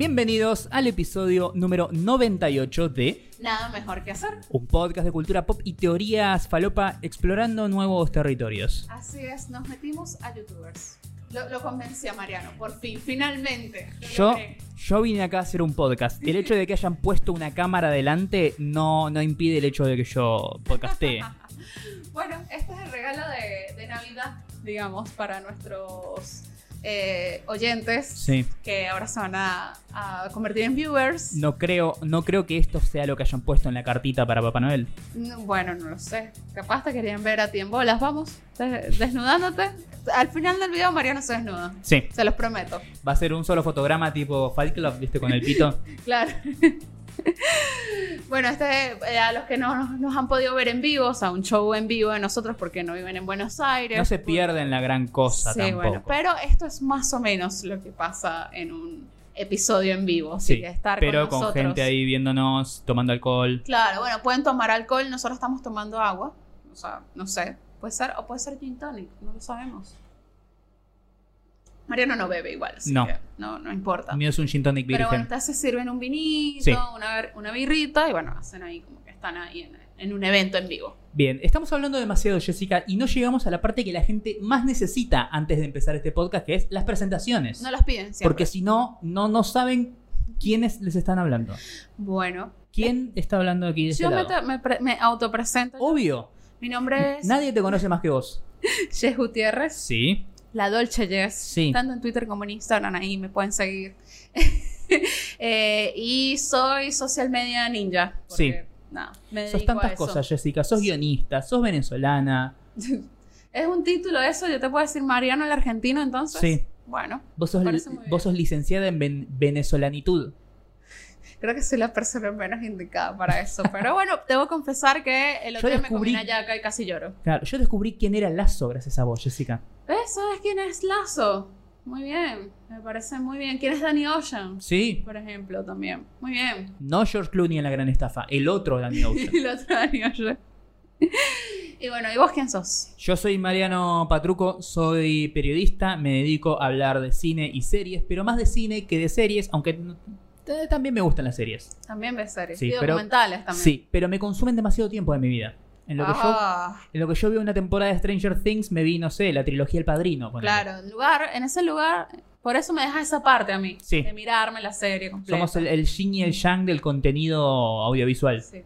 Bienvenidos al episodio número 98 de Nada mejor que hacer. un podcast de cultura pop y teorías falopa explorando nuevos territorios. Así es, nos metimos a youtubers. Lo, lo convencí a Mariano, por fin, finalmente. Lo Yo, logré. yo vine acá a hacer un podcast. El hecho de que hayan puesto una cámara adelante no, no impide el hecho de que yo podcastee. Bueno, este es el regalo de, de Navidad, digamos, para nuestros eh, oyentes Sí. que ahora se van a, a convertir en viewers. No creo, no creo que esto sea lo que hayan puesto en la cartita para Papá Noel. No, Bueno, no lo sé. Capaz te querían ver a ti en bolas. Vamos, des- desnudándote. Al final del video Mariano se desnuda. Sí. Se los prometo. Va a ser un solo fotograma tipo Fight Club, viste, con el pito. Claro. bueno, este, eh, a los que no nos, han podido ver en vivo, o sea, un show en vivo de nosotros porque no viven en Buenos Aires. No se pierden la gran cosa Sí, tampoco. bueno, pero esto es más o menos lo que pasa en un episodio en vivo. Así Sí, que estar pero con, gente ahí viéndonos, tomando alcohol. Claro, bueno, pueden tomar alcohol, nosotros estamos tomando agua. O sea, no sé, puede ser, o puede ser gin tonic, no lo sabemos. Mariano no bebe igual, así No. que no, no importa. Mío es un gin tonic Pero bueno, entonces sirven un vinito, Sí. una, una birrita y bueno, hacen ahí como que están ahí en, en un evento en vivo. Bien, estamos hablando demasiado, Jessica, y no llegamos a la parte que la gente más necesita antes de empezar este podcast, que es las presentaciones. No las piden siempre. Porque si no, no, no saben quiénes les están hablando. Bueno, ¿Quién está hablando aquí de este yo me, lado? te- me, pre- me autopresento. Obvio. Mi nombre es Nadie te conoce más que vos. Jess Gutiérrez, Sí. La Dolce Jess. Sí. Tanto en Twitter como en Instagram, ahí me pueden seguir. Eh, y soy social media ninja. Porque, nada, me Sos tantas cosas, Jessica. Sos guionista, sos venezolana. Es un título eso, yo te puedo decir Mariano el argentino entonces. Sí. Bueno, Vos sos, vos licenciada en ven- venezolanitud. creo que soy la persona menos indicada para eso. Pero bueno, debo confesar que el otro Yo día me comí una yaca y casi lloro. Claro, yo descubrí quién era Lazo gracias a vos, Jessica. ¿Ves? ¿Sabes quién es Lazo? Muy bien, me parece muy bien. ¿Quién es Danny Ocean? Sí. Por ejemplo, también. Muy bien. No George Clooney en la gran estafa, el otro Danny Ocean. El otro Danny Ocean. Y bueno, ¿y vos quién sos? Yo soy Mariano Patruco, soy periodista, me dedico a hablar de cine y series, pero más de cine que de series, aunque también me gustan las series. También ves series. Sí, y pero- documentales también. Sí, pero me consumen demasiado tiempo de mi vida. En lo, que yo, Ah, en lo que yo veo una temporada de Stranger Things, me vi, no sé, la trilogía El Padrino. claro, en lugar, en ese lugar, por eso me deja esa parte a mí. Sí. De mirarme la serie completa. Somos el, el yin y el yang del contenido audiovisual. Sí.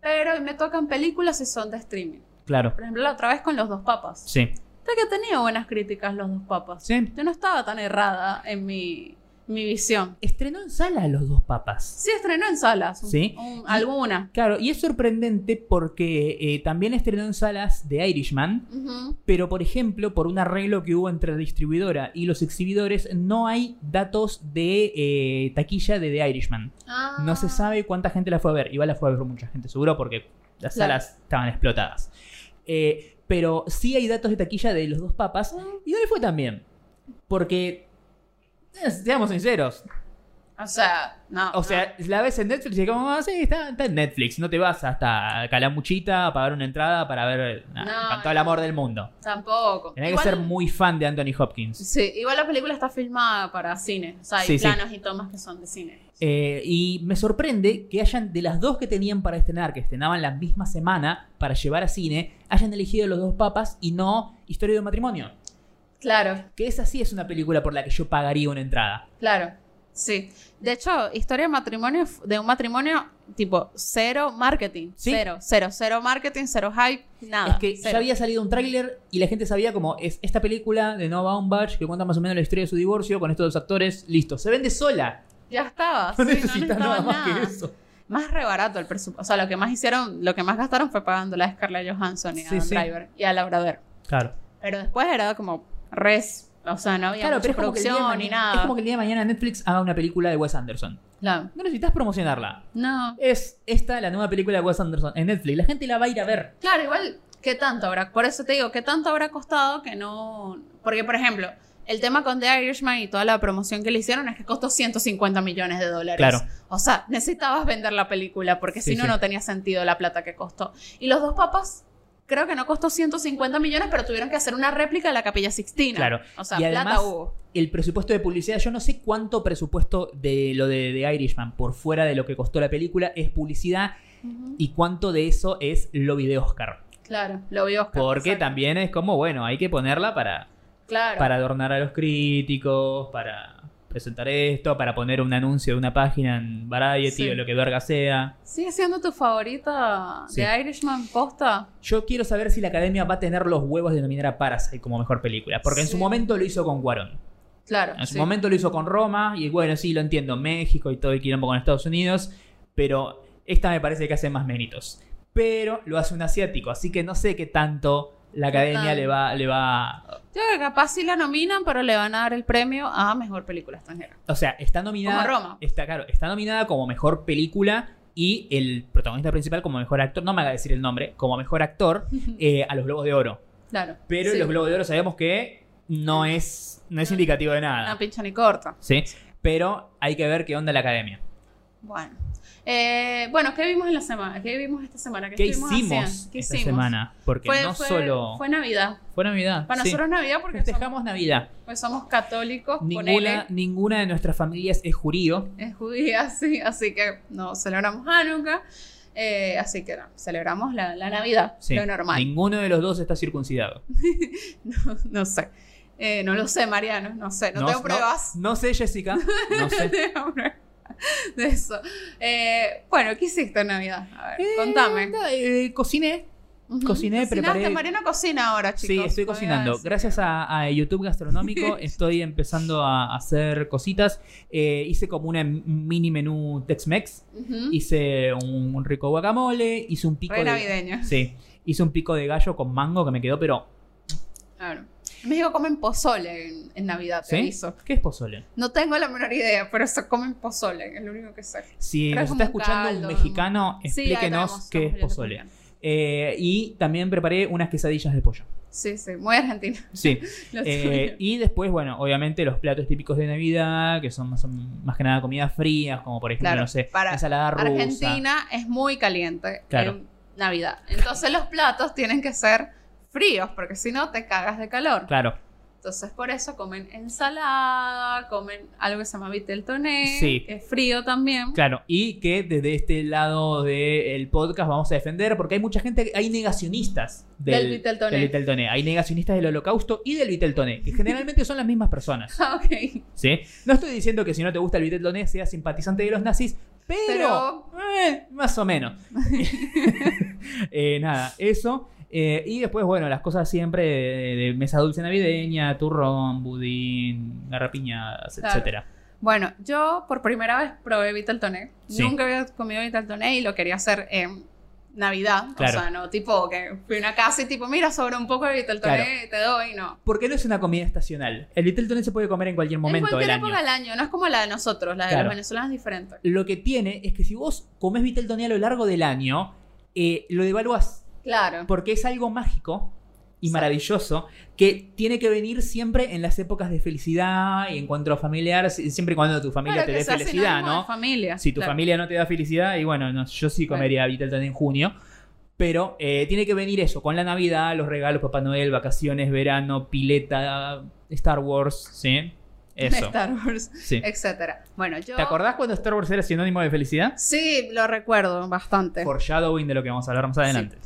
Pero me tocan películas y son de streaming. Claro. Por ejemplo, la otra vez con Los Dos Papas. Sí. Sé que tenía buenas críticas Los Dos Papas. Sí. Yo no estaba tan errada en mi, mi visión. Estrenó en sala Los Dos Papas. Sí, estrenó en salas. Sí. un- alguna. Claro, y es sorprendente porque eh, también estrenó en salas de Irishman, pero por ejemplo, por un arreglo que hubo entre la distribuidora y los exhibidores, no hay datos de eh, taquilla de The Irishman. Ah. No se sabe cuánta gente la fue a ver. Igual la fue a ver mucha gente, seguro, porque las Claro. salas estaban explotadas. Eh, pero sí hay datos de taquilla de los dos papas, y no le fue tan bien. Porque, seamos sinceros, O sea, no. o sea, la ves en Netflix y es como, ah, sí, está, está en Netflix. No te vas hasta Calamuchita a pagar una entrada para ver nah, No, con todo el amor del mundo. tampoco. Tenés que ser muy fan de Anthony Hopkins. Sí, igual la película está filmada para cine. O sea, hay Sí, sí. planos y tomas que son de cine. Eh, y me sorprende que hayan, de las dos que tenían para estrenar, que estrenaban la misma semana para llevar a cine, hayan elegido los dos papas y no Historia de un matrimonio. Claro, Que esa sí es una película por la que yo pagaría una entrada. claro. Sí. De hecho, historia de matrimonio, de un matrimonio tipo cero marketing. Sí. Cero, cero, cero marketing, cero hype, nada. es que cero. ya había salido un tráiler y la gente sabía como es esta película de Noah Baumbach que cuenta más o menos la historia de su divorcio con estos dos actores, listo, se vende sola. Ya estaba. No sí, necesitas necesitaba nada más que eso. Más re barato el presupuesto. O sea, lo que más hicieron, lo que más gastaron fue pagando a Scarlett Johansson y a Sí, Adam sí. Driver y a Laura Dern. Claro. Pero después era como res. O sea, no había Claro, mucha pero es como, que el día de producción ni nada. es como que el día de mañana Netflix haga una película de Wes Anderson. Claro. No necesitas promocionarla. No. Es esta la nueva película de Wes Anderson en Netflix. La gente la va a ir a ver. Claro, igual, ¿qué tanto habrá? Por eso te digo, ¿qué tanto habrá costado que no...? Porque, por ejemplo, el tema con The Irishman y toda la promoción que le hicieron es que costó 150 millones de dólares. Claro. O sea, necesitabas vender la película porque Sí, si no, sí. no tenía sentido la plata que costó. Y los dos papas creo que no costó 150 millones, pero tuvieron que hacer una réplica de la Capilla Sixtina. Claro. O sea, y plata además, hubo. el presupuesto de publicidad, yo no sé cuánto presupuesto de lo de, de Irishman por fuera de lo que costó la película es publicidad y cuánto de eso es lobby de Oscar. Claro, lo vio Oscar. Porque exacto. también es como, bueno, hay que ponerla para, Claro. para adornar a los críticos, para presentar esto, para poner un anuncio de una página en Variety Sí. o lo que verga sea. ¿Sigue siendo tu favorita Sí. de Irishman posta? Yo quiero saber si la academia va a tener los huevos de nominar a Parasite como mejor película. Porque en su momento lo hizo con Cuarón. Claro. En su momento lo hizo con Roma. Y bueno, sí, lo entiendo. México y todo el quilombo con Estados Unidos. Pero esta me parece que hace más méritos. Pero lo hace un asiático. Así que no sé qué tanto la academia Total. le va, le va. Yo creo que capaz sí la nominan, pero le van a dar el premio a mejor película extranjera. O sea, está nominada. Como Roma. Está, claro, está nominada como mejor película. Y el protagonista principal como mejor actor, no me haga decir el nombre, como mejor actor eh, a los Globos de Oro. Claro. Pero Sí. los Globos de Oro sabemos que no es, no es indicativo de nada. No pincha ni corta. ¿sí? Pero hay que ver qué onda la academia. Bueno. Eh, bueno, ¿qué vimos en la semana? ¿Qué vimos esta semana? ¿Qué estuvimos hicimos? ¿Qué esta hicimos? semana? Porque Fue, no fue- solo fue Navidad. fue Navidad. Para sí. nosotros es Navidad porque somos, festejamos Navidad. pues somos católicos, Ninguna, ninguna de nuestras familias es judío. es judía, sí, así que no celebramos Hanukkah. eh, así que no, celebramos la, la Navidad, Sí. lo normal. Ninguno de los dos está circuncidado. No, no sé. Eh, no lo sé, Mariano, no sé, no, tengo pruebas. No, sé, Jessica. No sé. tengo pruebas de eso. Eh, bueno, ¿qué hiciste en Navidad? A ver, Eh, contame. eh, cociné. Ujú. cociné, Cocinaste, preparé- Mariano cocina ahora, chicos. Sí, estoy cocinando. decir. Gracias a, a YouTube Gastronómico estoy empezando a hacer cositas. Eh, hice como una mini menú Tex-Mex. Hice un, un rico guacamole. Hice un pico Re de... navideño. Sí. Hice un pico de gallo con mango que me quedó, pero... Claro. En México comen pozole en, en Navidad, te ¿Sí? aviso. ¿Qué es pozole? No tengo la menor idea, pero eso comen pozole, es lo único que sé. Si Pero nos es está un escuchando un caldo, mexicano, Sí, ahí explíquenos qué es pozole. Eh, y también preparé unas quesadillas de pollo. Sí, sí, muy argentino. Sí. Eh, y después, bueno, obviamente los platos típicos de Navidad, que son más, son más que nada comidas frías, como por ejemplo, Claro, no sé, para ensalada rusa. Argentina es muy caliente Claro. en Navidad. Entonces los platos tienen que ser fríos, porque si no te cagas de calor. Claro, Entonces por eso comen ensalada, comen algo que se llama vitel toné, Sí. que es frío también. claro. Y que desde este lado del podcast vamos a defender, porque hay mucha gente, hay negacionistas del, Del Vitel Toné. del Vitel Toné. Hay negacionistas del holocausto y del Vitel Toné, que generalmente son las mismas personas. Ah, ok. ¿sí? No estoy diciendo que si no te gusta el Vitel Toné seas simpatizante de los nazis, pero, eh, más o menos. Eh, nada, eso. Eh, y después, bueno, las cosas siempre de, de mesa dulce navideña, turrón, budín, garrapiñadas, Claro. etcétera. Bueno, yo por primera vez probé Vitel Toné. Sí. Nunca había comido Vitel Toné y lo quería hacer en Navidad. Claro. O sea, no tipo que fui a una casa y tipo, mira, sobra un poco de Vitel Toné, te doy, no. Porque no es una comida estacional. El Vitel Toné se puede comer en cualquier momento en cualquier del época del año, no es como la de nosotros, la de los venezolanos es diferente. Lo que tiene es que si vos comés Vitel Toné a lo largo del año, eh, lo devaluás. Claro. Porque es algo mágico y Sí. maravilloso que tiene que venir siempre en las épocas de felicidad y encuentro familiar, si- siempre y cuando tu familia Claro, te dé felicidad, ¿no? familia. Si tu claro. familia no te da felicidad, y bueno, no, yo sí comería Toné en junio. Pero eh, tiene que venir eso, con la Navidad, los regalos, Papá Noel, vacaciones, verano, pileta, Star Wars, ¿sí? Eso. Star Wars, Sí. etcétera. Bueno, yo ¿Te acordás cuando Star Wars era sinónimo de felicidad? Sí, lo recuerdo bastante. Foreshadowing de lo que vamos a hablar más adelante.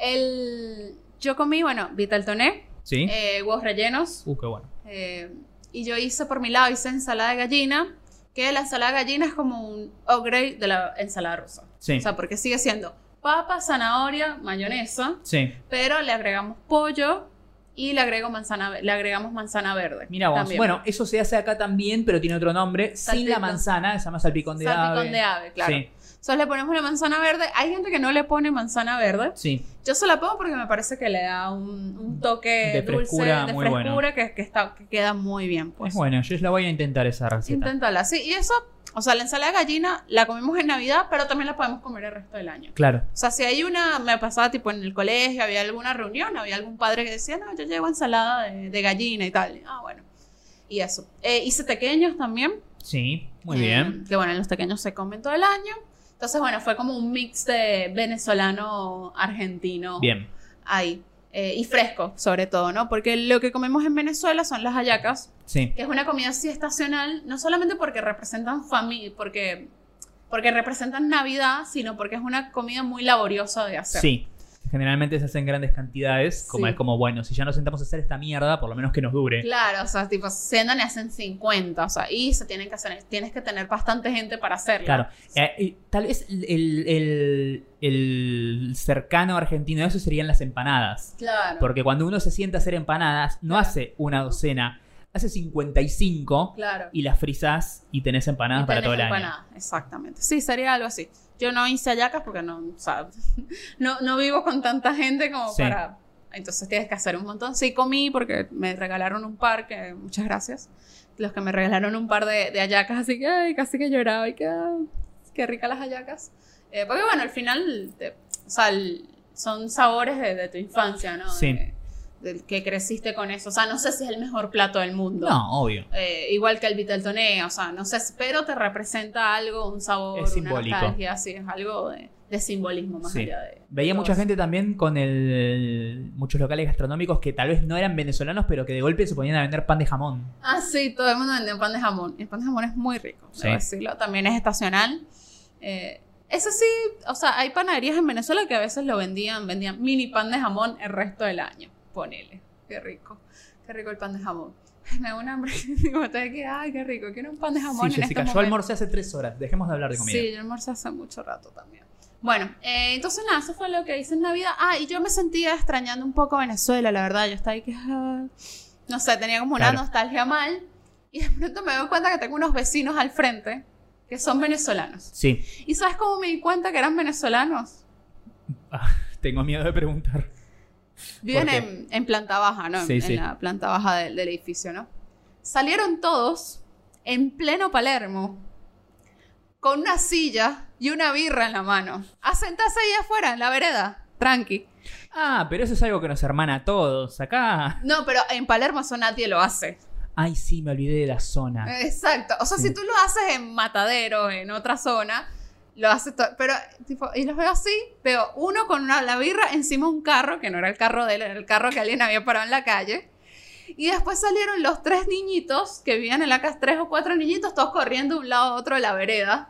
El yo comí, bueno, Vitel Toné, ¿Sí? eh, huevos rellenos, Uh, qué bueno. eh, y yo hice por mi lado hice ensalada de gallina, que la ensalada de gallina es como un upgrade de la ensalada rusa. Sí. O sea, porque sigue siendo papa, zanahoria, mayonesa, sí. pero le agregamos pollo y le agrego manzana, le agregamos manzana verde. Mira vos. también. Bueno, eso se hace acá también, pero tiene otro nombre. Sin la Salpicón. manzana, se llama salpicón de salpicón ave. de ave, claro. Sí, Entonces le ponemos la manzana verde. Hay gente que no le pone manzana verde. sí. Yo se la pongo porque me parece que le da un, un toque De dulce, frescura de muy frescura bueno. que, que está, que queda muy bien. Pues. Es bueno, yo la voy a intentar esa receta. Inténtala, sí. Y eso, o sea, la ensalada de gallina la comemos en Navidad, pero también la podemos comer el resto del año. Claro. O sea, si hay una, me pasaba tipo en el colegio, había alguna reunión, había algún padre que decía, no, yo llevo ensalada de, de gallina y tal. Ah, bueno. Y eso. Eh, hice pequeños también. Sí, muy Eh, bien. Que bueno, los pequeños se comen todo el año. Entonces, bueno, fue como un mix de venezolano, argentino. Bien. ahí. Eh, y fresco, sobre todo, ¿no? Porque lo que comemos en Venezuela son las hallacas, Sí. que es una comida así estacional, no solamente porque representan familia, porque, porque representan Navidad, sino porque es una comida muy laboriosa de hacer. Sí. Generalmente se hacen grandes cantidades, como Sí. es como, bueno, si ya nos sentamos a hacer esta mierda, por lo menos que nos dure. Claro, o sea, tipo, se sientan y hacen 50, o sea, y se tienen que hacer, tienes que tener bastante gente para hacerla. Claro. Eh, y tal vez el, el- el cercano argentino de eso serían las empanadas. Claro. Porque cuando uno se sienta a hacer empanadas, no Claro. hace una docena, hace 55 Claro. y las frizás y tenés empanadas Y para tenés todo el año. Exactamente. Sí, sería algo así. Yo no hice hallacas porque no, o sea, no, no vivo con tanta gente como Sí. para... Entonces tienes que hacer un montón. Sí, comí porque me regalaron un par, que muchas gracias. Los que me regalaron un par de, de hallacas, así que ay, casi que lloraba y que ah, qué ricas las hallacas. Eh, porque bueno, al final, te- o sea, el- son sabores de, de tu infancia, ¿no? Sí. De- que creciste con eso. O sea, no sé si es el mejor plato del mundo. No, obvio. Eh, igual que el Viteltoné, o sea, no sé, pero te representa algo, un sabor, Es una simbólico. nostalgia, sí, es algo de, de simbolismo más Sí. allá de... Veía mucha eso. gente también con el, muchos locales gastronómicos que tal vez no eran venezolanos, pero que de golpe se ponían a vender pan de jamón. Ah, sí, todo el mundo vende pan de jamón. Y el pan de jamón es muy rico, Sí. debo decirlo. También es estacional. Eh, eso sí, o sea, hay panaderías en Venezuela que a veces lo vendían, vendían mini pan de jamón el resto del año. Ponele, qué rico, qué rico el pan de jamón. Me da un hambre. Digo, te que, ay, qué rico, quiero un pan de jamón sí, en Jessica, este yo almorcé hace tres horas. Dejemos de hablar de comida. Sí, yo almorcé hace mucho rato también. Bueno, eh, entonces nada, eso fue lo que hice en Navidad. Ah, y yo me sentía extrañando un poco Venezuela, la verdad. Yo estaba ahí que... ah, no sé, tenía como una Claro. nostalgia mal. Y de pronto me doy cuenta que tengo unos vecinos al frente que son venezolanos. Sí. ¿Y sabes cómo me di cuenta que eran venezolanos? Ah, tengo miedo de preguntar. Viven en, en planta baja, ¿no? Sí, en sí. la planta baja del, del edificio, ¿no? Salieron todos en pleno Palermo con una silla y una birra en la mano. A sentarse ahí afuera, en la vereda. Tranqui. Ah, pero eso es algo que nos hermana a todos. Acá. No, pero en Palermo eso nadie lo hace. Ay, sí, me olvidé de la zona. Exacto. O sea, Sí. si tú lo haces en Matadero, en otra zona, lo haces todo. Pero, tipo, y los veo así, veo uno con una, la birra encima de un carro, que no era el carro de él, era el carro que alguien había parado en la calle. Y después salieron los tres niñitos que vivían en la casa, tres o cuatro niñitos, todos corriendo de un lado a otro de la vereda.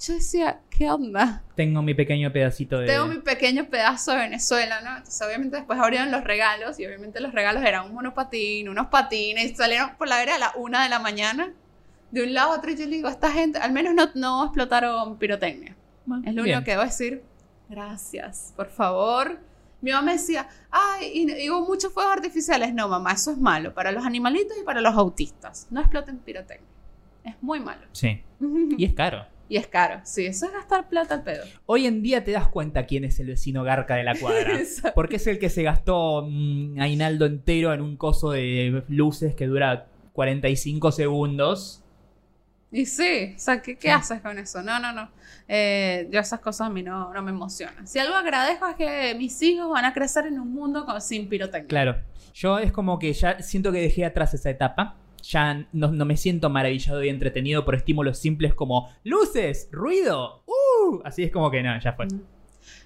Yo decía, ¿qué onda? Tengo mi pequeño pedacito de. Tengo mi pequeño pedazo de Venezuela, ¿no? Entonces, obviamente, después abrieron los regalos y obviamente los regalos eran un monopatín, unos patines, salieron por la vereda a la una de la mañana, de un lado a otro. Yo le digo, esta gente, al menos no, no explotaron pirotecnia. Es lo Bien. único que debo decir. Gracias, por favor. Mi mamá me decía, ay, y, y hubo muchos fuegos artificiales. No, mamá, eso es malo para los animalitos y para los autistas. No exploten pirotecnia. Es muy malo. Sí. Y es caro. Y es caro. Sí, eso es gastar plata al pedo. Hoy en día te das cuenta quién es el vecino garca de la cuadra. Porque es el que se gastó un aguinaldo entero en un coso de luces que dura 45 segundos. Y sí, o sea, ¿qué, qué Sí. haces con eso? No, no, no. Eh, yo esas cosas a mí no, no me emocionan. Si algo agradezco es que mis hijos van a crecer en un mundo con, sin pirotecnia. Claro. Yo es como que ya siento que dejé atrás esa etapa. Ya no, no me siento maravillado y entretenido por estímulos simples como luces, ruido. ¡Uh! Así es como que no, ya fue.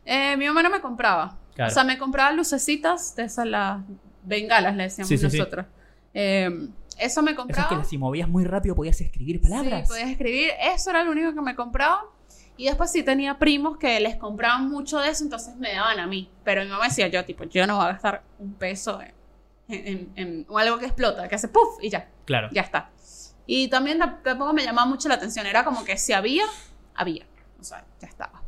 Eh, mi mamá no me compraba. Claro. O sea, me compraba lucecitas de esas las bengalas, le decíamos Sí, sí, sí. nosotros. Eh, eso me Eso es compraba. que si movías muy rápido podías escribir palabras. Sí, podías escribir. Eso era lo único que me compraba. Y después sí tenía primos que les compraban mucho de eso, entonces me daban a mí. Pero mi mamá decía, yo tipo, yo no voy a gastar un peso en, en- en- o algo que explota, que hace puff y ya, Claro. ya está. Y también tam- tampoco me llamaba mucho la atención, era como que si había, había. O sea, ya estaba.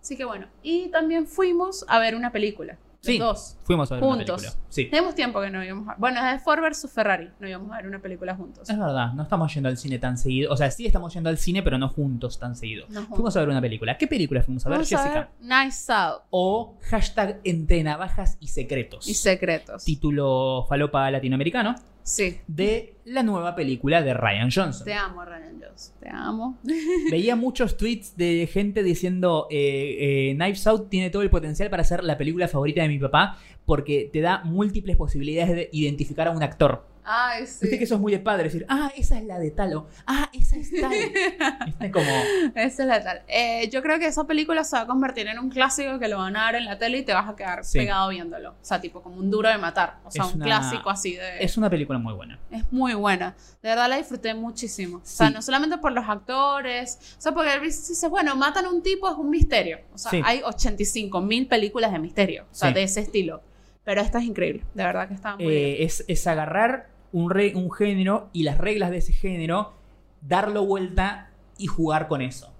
Así que bueno. Y también fuimos a ver una película. Los Sí. dos. Fuimos a ver Juntos. una película. Sí. Tenemos tiempo que no íbamos a... Bueno, es de Ford versus Ferrari. No íbamos a ver una película juntos. Es verdad, no estamos yendo al cine tan seguido. O sea, sí estamos yendo al cine, pero no juntos tan seguido. No juntos. Fuimos a ver una película. ¿Qué película fuimos a ver, Vamos a Jessica? ver Nice Out O hashtag entre navajas y secretos. y Secretos. Título falopa latinoamericano Sí. de la nueva película de Ryan Johnson. Te amo, Ryan Jones. Te amo. Veía muchos tweets de gente diciendo eh, eh, Knives Out tiene todo el potencial para ser la película favorita de mi papá porque te da múltiples posibilidades de identificar a un actor. Ay, sí. Viste que eso es muy de padre, decir, ah, esa es la de tal, o ah, esa es tal. Viste como, Esa es la tal. Eh, yo creo que esa película se va a convertir en un clásico que lo van a dar en la tele y te vas a quedar Sí. pegado viéndolo. O sea, tipo como un duro de matar. O sea, Es un una- clásico así de... es una película muy buena. Es muy buena. De verdad la disfruté muchísimo. O sea, Sí. no solamente por los actores. O sea, porque dices, bueno, matan a un tipo, es un misterio. O sea, hay 85 mil películas de misterio. O sea, de ese estilo. Pero esta es increíble. De verdad que está muy bien. Eh, es, es agarrar un, re- un género y las reglas de ese género, darlo vuelta y jugar con eso.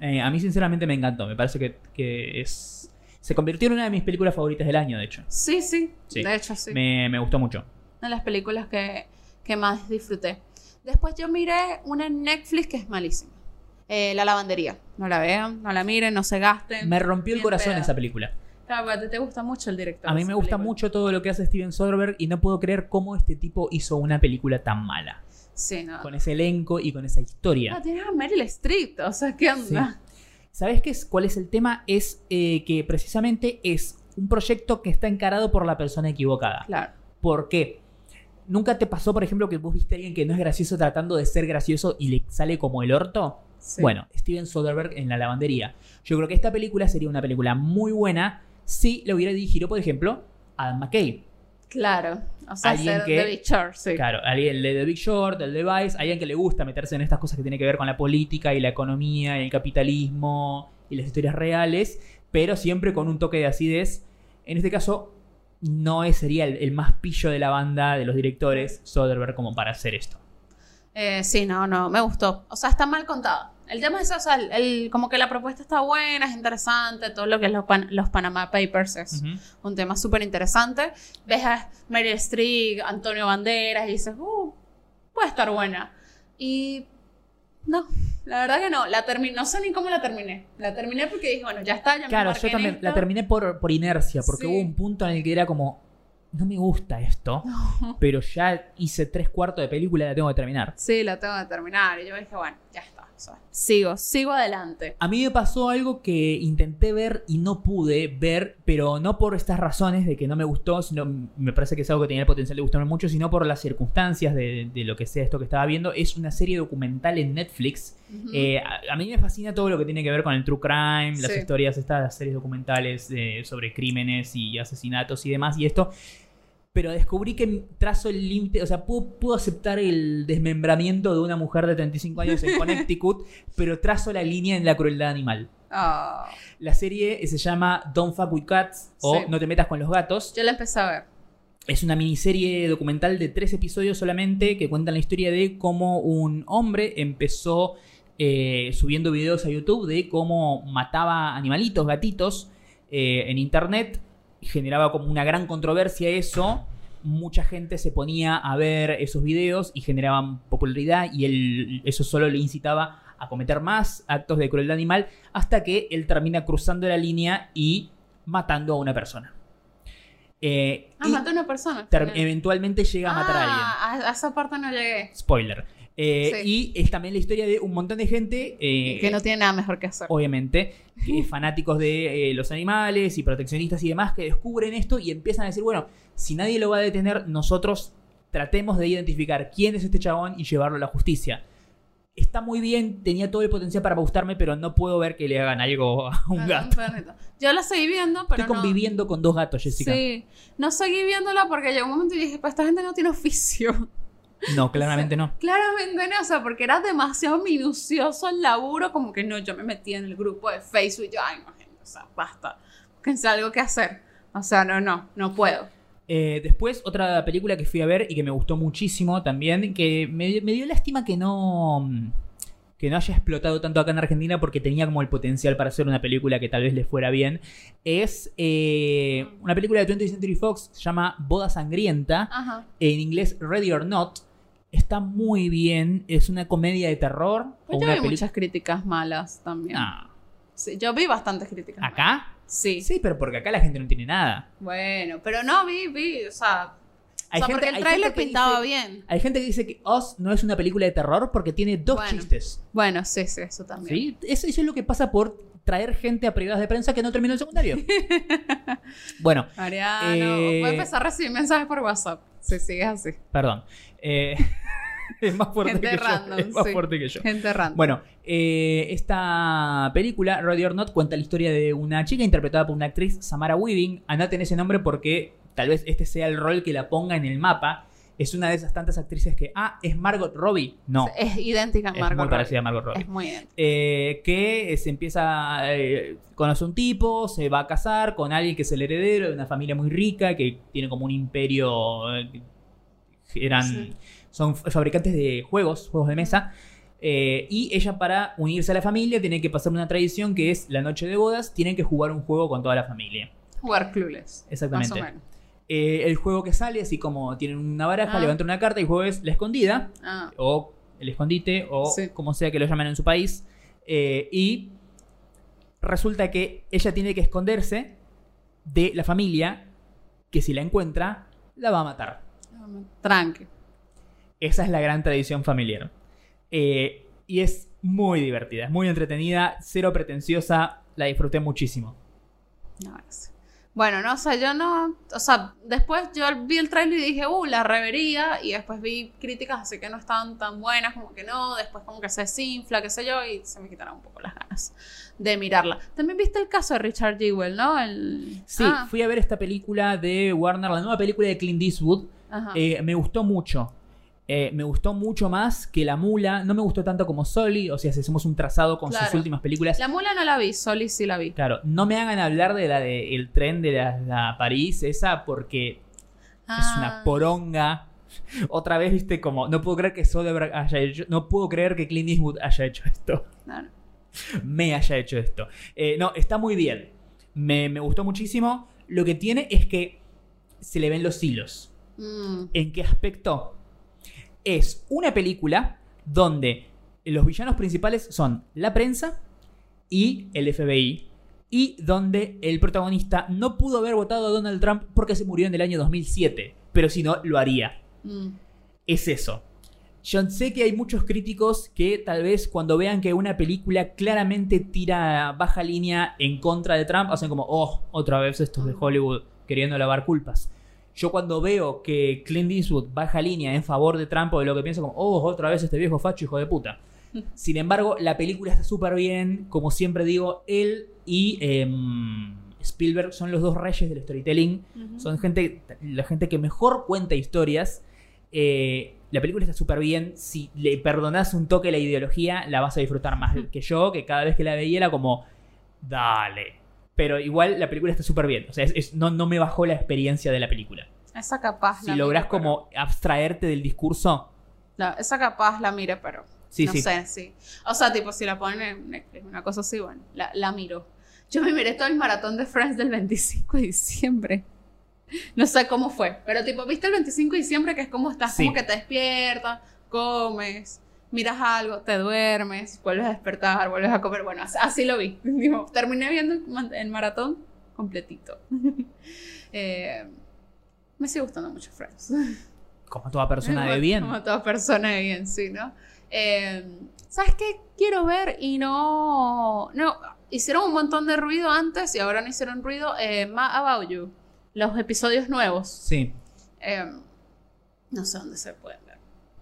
Eh, a mí sinceramente me encantó, me parece que, que es... Se convirtió en una de mis películas favoritas del año, de hecho. Sí, sí, Sí. De hecho, sí. Me, me gustó mucho. Una de las películas que, que más disfruté. Después yo miré una en Netflix que es malísima. Eh, la lavandería. No la vean, no la miren, no se gasten. Me rompió el Bien corazón esa película. Claro, porque a ti te gusta mucho el director. A mí me gusta película. mucho todo lo que hace Steven Soderbergh y no puedo creer cómo este tipo hizo una película tan mala. Sí, no. Con ese elenco y con esa historia. Ah, tienes a Meryl Streep, o sea, ¿qué onda? ¿Sabes qué es, cuál es el tema? Es eh, que precisamente es un proyecto que está encarado por la persona equivocada. Claro. ¿Por qué? ¿Nunca te pasó, por ejemplo, que vos viste a alguien que no es gracioso tratando de ser gracioso y le sale como el orto? Sí. Bueno, Steven Soderbergh en La Lavandería. Yo creo que esta película sería una película muy buena si la hubiera dirigido, por ejemplo, Adam McKay. Claro. O sea, Alguien que- David Shore, sí. Claro, alguien de The Big Short, del Device, alguien que le gusta meterse en estas cosas que tienen que ver con la política y la economía y el capitalismo y las historias reales, pero siempre con un toque de acidez. En este caso, no es, sería el, el más pillo de la banda, de los directores, Soderbergh, como para hacer esto. Eh, sí, no, no, me gustó. O sea, está mal contada. El tema es, o sea, el, el- como que la propuesta está buena, es interesante, todo lo que es los, Pan- los Panama Papers es Ujú. un tema súper interesante. Ves a Meryl Streep, Antonio Banderas y dices, uh, puede estar buena. Y no, la verdad que no, la no sé ni cómo la terminé. La terminé porque dije, bueno, ya está, ya me Claro, yo también la terminé por, por inercia, porque Sí. hubo un punto en el que era como, no me gusta esto, pero ya hice tres cuartos de película y la tengo que terminar. Sí, la tengo que terminar. Y yo dije, bueno, ya está. O sea, sigo, sigo adelante. A mí me pasó algo que intenté ver y no pude ver, pero no por estas razones de que no me gustó, sino me parece que es algo que tenía el potencial de gustarme mucho, sino por las circunstancias de, de lo que sea esto que estaba viendo. Es una serie documental en Netflix. Eh, a, a mí me fascina todo lo que tiene que ver con el true crime, las Sí. historias, estas series documentales eh, sobre crímenes y asesinatos y demás, y esto. Pero descubrí que trazo el límite, o sea, puedo, puedo aceptar el desmembramiento de una mujer de 35 años en Connecticut, pero trazo la línea en la crueldad animal. Ah, La serie se llama Don't Fuck With Cats o Sí. No te metas con los gatos. yo la empecé a ver. Es una miniserie documental de tres episodios solamente que cuentan la historia de cómo un hombre empezó eh, subiendo videos a YouTube de cómo mataba animalitos, gatitos, eh, en internet. Generaba como una gran controversia eso. Mucha gente se ponía a ver esos videos y generaban popularidad y él, eso solo le incitaba a cometer más actos de crueldad animal hasta que él termina cruzando la línea y matando a una persona. Eh, Ah, mató a una persona. eventualmente llega a matar a alguien. Ah, a, a esa parte no llegué. Spoiler. Eh, Sí. Y es también la historia de un montón de gente, eh, que no tiene nada mejor que hacer. obviamente, que fanáticos de eh, los animales y proteccionistas y demás, que descubren esto y empiezan a decir, bueno, si nadie lo va a detener, nosotros tratemos de identificar quién es este chabón y llevarlo a la justicia. Está muy bien, tenía todo el potencial para gustarme, pero no puedo ver que le hagan algo a un gato. Yo la seguí viendo, pero Estoy no- conviviendo con dos gatos, Jessica. Sí, no seguí viéndola porque llegó un momento y dije, pues esta gente no tiene oficio. No, claramente no. Claramente no, o sea, porque era demasiado minucioso el laburo, como que no, yo me metí en el grupo de Facebook y yo, ay, no, gente, o sea, basta, búsquense algo que hacer. O sea, no, no, no puedo. Eh, después, otra película que fui a ver y que me gustó muchísimo también, que me, me dio lástima que no, que no haya explotado tanto acá en Argentina porque tenía como el potencial para hacer una película que tal vez le fuera bien, es eh, una película de 20th Century Fox, se llama Boda Sangrienta, Ajá. en inglés Ready or Not. Está muy bien, es una comedia de terror. Pues o yo una vi peli- muchas críticas malas también. Ah, Sí, yo vi bastantes críticas. malas. ¿Acá? Sí. Sí, pero porque acá la gente no tiene nada. Bueno, pero no, vi, vi, o sea, Hay o sea gente- porque el tráiler pintaba dice- bien. Hay gente que dice que Oz no es una película de terror porque tiene dos Bueno. chistes. Bueno, sí, sí, eso también. ¿sí? Eso, eso es lo que pasa por traer gente a privadas de prensa que no terminó el secundario. bueno. Mariano, voy a empezar a recibir mensajes por WhatsApp. Si sigues así. Perdón. es más fuerte que yo. Es más fuerte que yo. Gente random. Bueno, esta película, Ready or Not, cuenta la historia de una chica interpretada por una actriz, Samara Weaving. Anoten ese nombre porque tal vez este sea el rol que la ponga en el mapa es una de esas tantas actrices que, ah, es Margot Robbie. No. Es idéntica a Margot Es muy parecida a Margot Robbie. Es muy eh, que se empieza, eh, conoce un tipo, se va a casar con alguien que es el heredero de una familia muy rica, que tiene como un imperio, eh, eran, son fabricantes de juegos, juegos de mesa. y ella para unirse a la familia tiene que pasar una tradición que es la noche de bodas, tienen que jugar un juego con toda la familia. Jugar clueless. Exactamente. Eh, el juego que sale, así como tienen una baraja, ah. levantan una carta y el juego es la escondida, ah. o el escondite, o como sea que lo llamen en su país. Eh, y resulta que ella tiene que esconderse de la familia que si la encuentra, la va a matar. Tranque. Esa es la gran tradición familiar. Eh, y es muy divertida, es muy entretenida, cero pretenciosa, la disfruté muchísimo. Bueno, no, o sea, yo no, o sea, después yo vi el trailer y dije, uh, la revería, y después vi críticas así que no estaban tan buenas, como que no, después como que se desinfla, qué sé yo, y se me quitaron un poco las ganas de mirarla. También viste el caso de Richard Jewell, ¿no? El... Sí, ah. fui a ver esta película de Warner, la nueva película de Clint Eastwood, eh, me gustó mucho. Eh, me gustó mucho más que La Mula. No me gustó tanto como Soli. O sea, si hacemos un trazado con sus últimas películas. La Mula no la vi, Soli sí la vi. Claro, no me hagan hablar de la de El tren de la, París, esa, porque es una ah. poronga. Otra vez, viste, como. No puedo creer que Soderbergh haya hecho. No puedo creer que Clint Eastwood haya hecho esto. Me haya hecho esto. Eh, no, está muy bien. Me, gustó muchísimo. Lo que tiene es que se le ven los hilos. Mm. ¿En qué aspecto? Es una película donde los villanos principales son la prensa y el FBI. Y donde el protagonista no pudo haber votado a Donald Trump porque se murió en el año 2007. Pero si no, lo haría. Mm. Es eso. Yo sé que hay muchos críticos que tal vez cuando vean que una película claramente tira baja línea en contra de Trump, hacen como, oh, otra vez estos de Hollywood queriendo lavar culpas. Yo cuando veo que Clint Eastwood baja línea en favor de Trump o de lo que pienso como, oh, otra vez este viejo facho, hijo de puta. Sin embargo, la película está súper bien. Como siempre digo, él y em, Spielberg son los dos reyes del storytelling. Son gente, la gente que mejor cuenta historias. Eh, la película está súper bien. Si le perdonas un toque a la ideología, la vas a disfrutar más que yo, que cada vez que la veía era como, dale, pero igual la película está súper bien. O sea, no, no me bajó la experiencia de la película. Esa capaz. Si logras como abstraerte del discurso. esa capaz la mire, pero. Sí, no sé, sí. O sea, tipo, si la ponen en Netflix, una cosa así, bueno, la, la miro. Yo me miré todo el maratón de Friends del 25 de diciembre. No sé cómo fue, pero tipo, ¿viste el 25 de diciembre que es como estás, como que te despiertas, comes, miras algo, te duermes, vuelves a despertar, vuelves a comer. Bueno, así, lo vi. terminé viendo el maratón completito. Eh, me sigue gustando mucho Friends. Como toda persona de bien. Como toda persona de bien, sí, ¿no? Eh, ¿Sabes qué? Quiero ver y no. No, hicieron un montón de ruido antes y ahora no hicieron ruido. Eh, About You, los episodios nuevos. Sí. Eh, no sé dónde se pueden.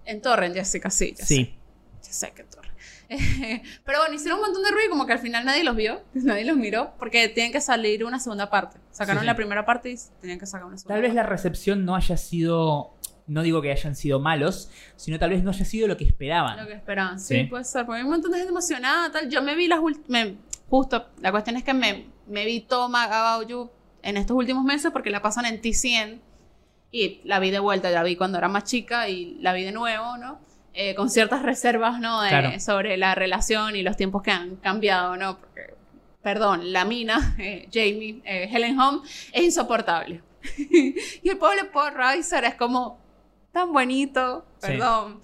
En Torrent, Jessica, sí. sí. Ya sé que Torrent. pero bueno, hicieron un montón de ruido y como que al final nadie los vio, nadie los miró, porque tienen que salir una segunda parte. Sacaron la primera parte y tenían que sacar una segunda Tal vez la recepción no haya sido no digo que hayan sido malos, sino tal vez no haya sido lo que esperaban. Lo que esperaban, sí, puede ser. Porque hay un montón de gente emocionada, tal. Yo me vi las últimas. Justo, la cuestión es que me, me vi Toma About You en estos últimos meses porque la pasan en T100 y la vi de vuelta, la vi cuando era más chica y la vi de nuevo, ¿no? Eh, con ciertas reservas, ¿no? Sobre la relación y los tiempos que han cambiado, ¿no? Porque, perdón, la mina, eh, Jamie, eh, Helen Home, es insoportable. y el pobre Paul Reiser es como tan bonito, perdón.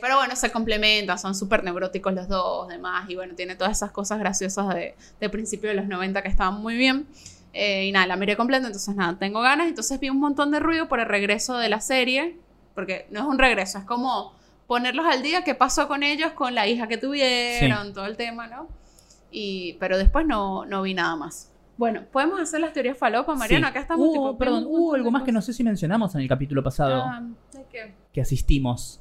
pero bueno, se complementan, son súper neuróticos los dos, demás, y bueno, tiene todas esas cosas graciosas de, de principio de los 90 que estaban muy bien. Eh, y nada, la miré completa, entonces nada, tengo ganas. Entonces vi un montón de ruido por el regreso de la serie, porque no es un regreso, es como ponerlos al día, qué pasó con ellos, con la hija que tuvieron, todo el tema, ¿no? Y, pero después no, no vi nada más. Bueno, podemos hacer las teorías falopa, Mariano. Sí. Acá estamos. Hubo- tipo, perdón, hubo montón algo más que no sé si mencionamos en el capítulo pasado Ah, ¿de qué? que asistimos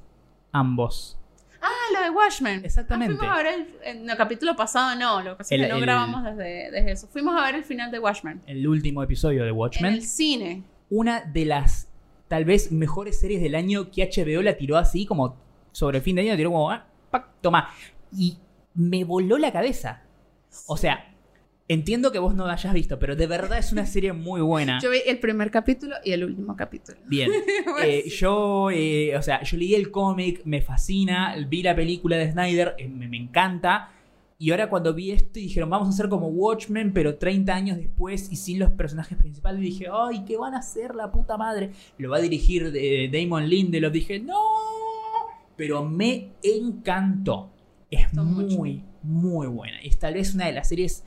ambos. Ah, lo de Watchmen. Exactamente. Ah, fuimos a ver el, en el capítulo pasado, no. Lo que pasa es El- que no el- grabamos desde, desde eso. Fuimos a ver el final de Watchmen. El último episodio de En Watchmen. el cine. Una de las tal vez mejores series del año que HBO la tiró así como sobre el fin de año, la tiró como, ah, pac, toma. Y me voló la cabeza. O sea, entiendo que vos no la hayas visto, pero de verdad es una serie muy buena. Yo vi el primer capítulo y el último capítulo. Bien. Eh, yo, eh, o sea, yo leí el cómic, me fascina, vi la película de Snyder, eh, me, me encanta. Y ahora cuando vi esto y dijeron, vamos a hacer como Watchmen, pero 30 años después y sin los personajes principales, dije, ay, ¿qué van a hacer la puta madre? Lo va a dirigir eh, Damon Lindelof. Dije, no, pero me encantó. Es mucho. muy, muy buena. Es tal vez una de las series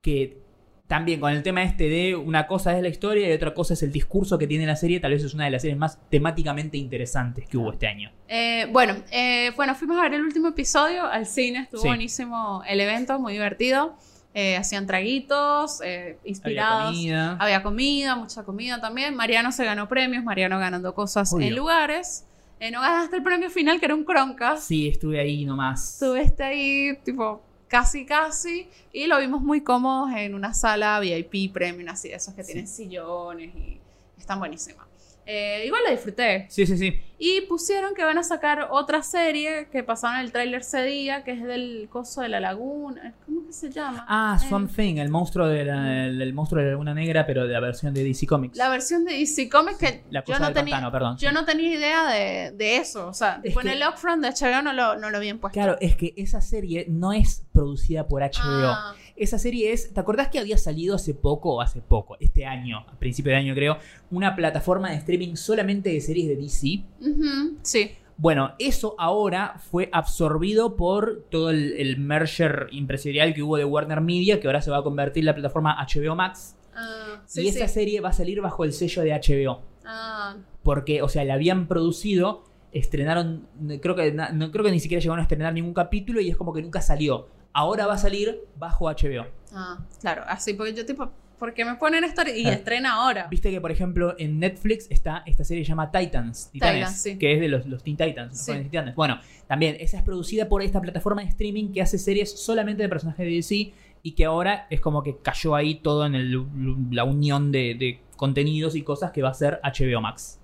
que también con el tema este de una cosa es la historia y otra cosa es el discurso que tiene la serie, tal vez es una de las series más temáticamente interesantes que hubo este año. Eh, bueno, eh, bueno, fuimos a ver el último episodio al cine. Estuvo Sí. buenísimo el evento, muy divertido. Eh, hacían traguitos, eh, Había inspirados. comida. Había comida, mucha comida también. Mariano se ganó premios, Mariano ganando cosas Obvio. en lugares. No ganaste el premio final, que era un Croncast. Sí, estuve ahí nomás. Estuviste ahí, tipo, casi, casi. Y lo vimos muy cómodos en una sala VIP premium, así de esos que tienen sillones y están buenísimas. Eh, igual la disfruté. Sí, sí, sí. Y pusieron que van a sacar otra serie que pasaron el tráiler ese día, que es del coso de la laguna. ¿Cómo que se llama? Ah, Eh, Swamp Thing, el monstruo de la, el, el monstruo de la laguna negra, pero de la versión de DC Comics. La versión de DC Comics que La yo cosa no, del tenía, pantano, perdón. yo no tenía idea de, de eso. O sea, Es que- el upfront de HBO no lo, no lo habían puesto. Claro, es que esa serie no es producida por HBO. Ah, Esa serie es. ¿Te acordás que había salido hace poco, o hace poco, este año, a principio de año creo, una plataforma de streaming solamente de series de DC? sí. Bueno, eso ahora fue absorbido por todo el, el merger empresarial que hubo de Warner Media, que ahora se va a convertir en la plataforma HBO Max. Ah, y sí, esa sí. serie va a salir bajo el sello de HBO. Ah, Porque, o sea, la habían producido, estrenaron, creo que, no, creo que ni siquiera llegaron a estrenar ningún capítulo y es como que nunca salió. Ahora va a salir bajo HBO. ah, claro, así, porque yo tipo, ¿por qué me ponen esto y estrena ahora? Viste que, por ejemplo, en Netflix está esta serie que se llama Titans, Titanes, Titans, sí. que es de los, los Teen Titans, los Sí. titanes. Bueno, también esa es producida por esta plataforma de streaming que hace series solamente de personajes de DC y que ahora es como que cayó ahí todo en el- la unión de, de contenidos y cosas que va a ser HBO Max.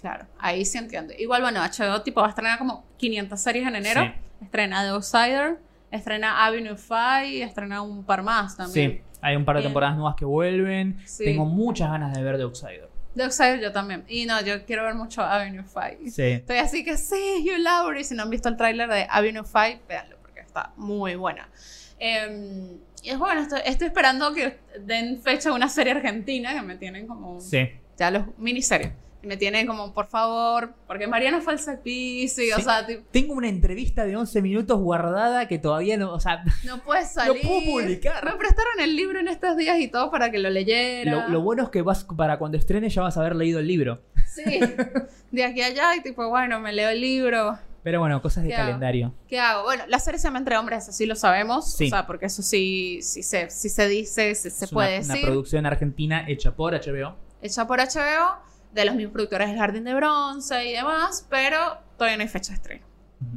Claro, ahí sí entiendo. Igual, bueno, HBO tipo va a estrenar como 500 series en enero. Sí. Estrena The Outsider, estrena Avenue 5 y estrena un par más también. Sí, hay un par de Bien. temporadas nuevas que vuelven. Sí. Tengo muchas ganas de ver The Outsider. The Outsider yo también. Y no, yo quiero ver mucho Avenue 5. Sí. Estoy así que sí, Hugh Laurie. Si no han visto el tráiler de Avenue 5, véanlo porque está muy buena. Eh, y es bueno, estoy, estoy esperando que den fecha a una serie argentina que me tienen como... Sí. Ya los miniseries. Y me tienen como, por favor, porque Mariana fue al servicio, o Sí. sea, tipo, Tengo una entrevista de 11 minutos guardada que todavía no. O sea, no puedes salir. puedo publicar. Me prestaron el libro en estos días y todo para que lo leyera. lo, lo bueno es que vas para cuando estrene ya vas a haber leído el libro. Sí. De aquí a allá y tipo, bueno, me leo el libro. Pero bueno, cosas de ¿Qué hago? calendario. ¿Qué hago? Bueno, la serie se llama Entre Hombres, así lo sabemos. Sí. O sea, porque eso sí, sí, se, sí se dice, se, se Es puede una, una decir. producción argentina hecha por HBO. Hecha por HBO, de los mismos productores del Jardín de Bronce y demás, pero todavía no hay fecha de estreno.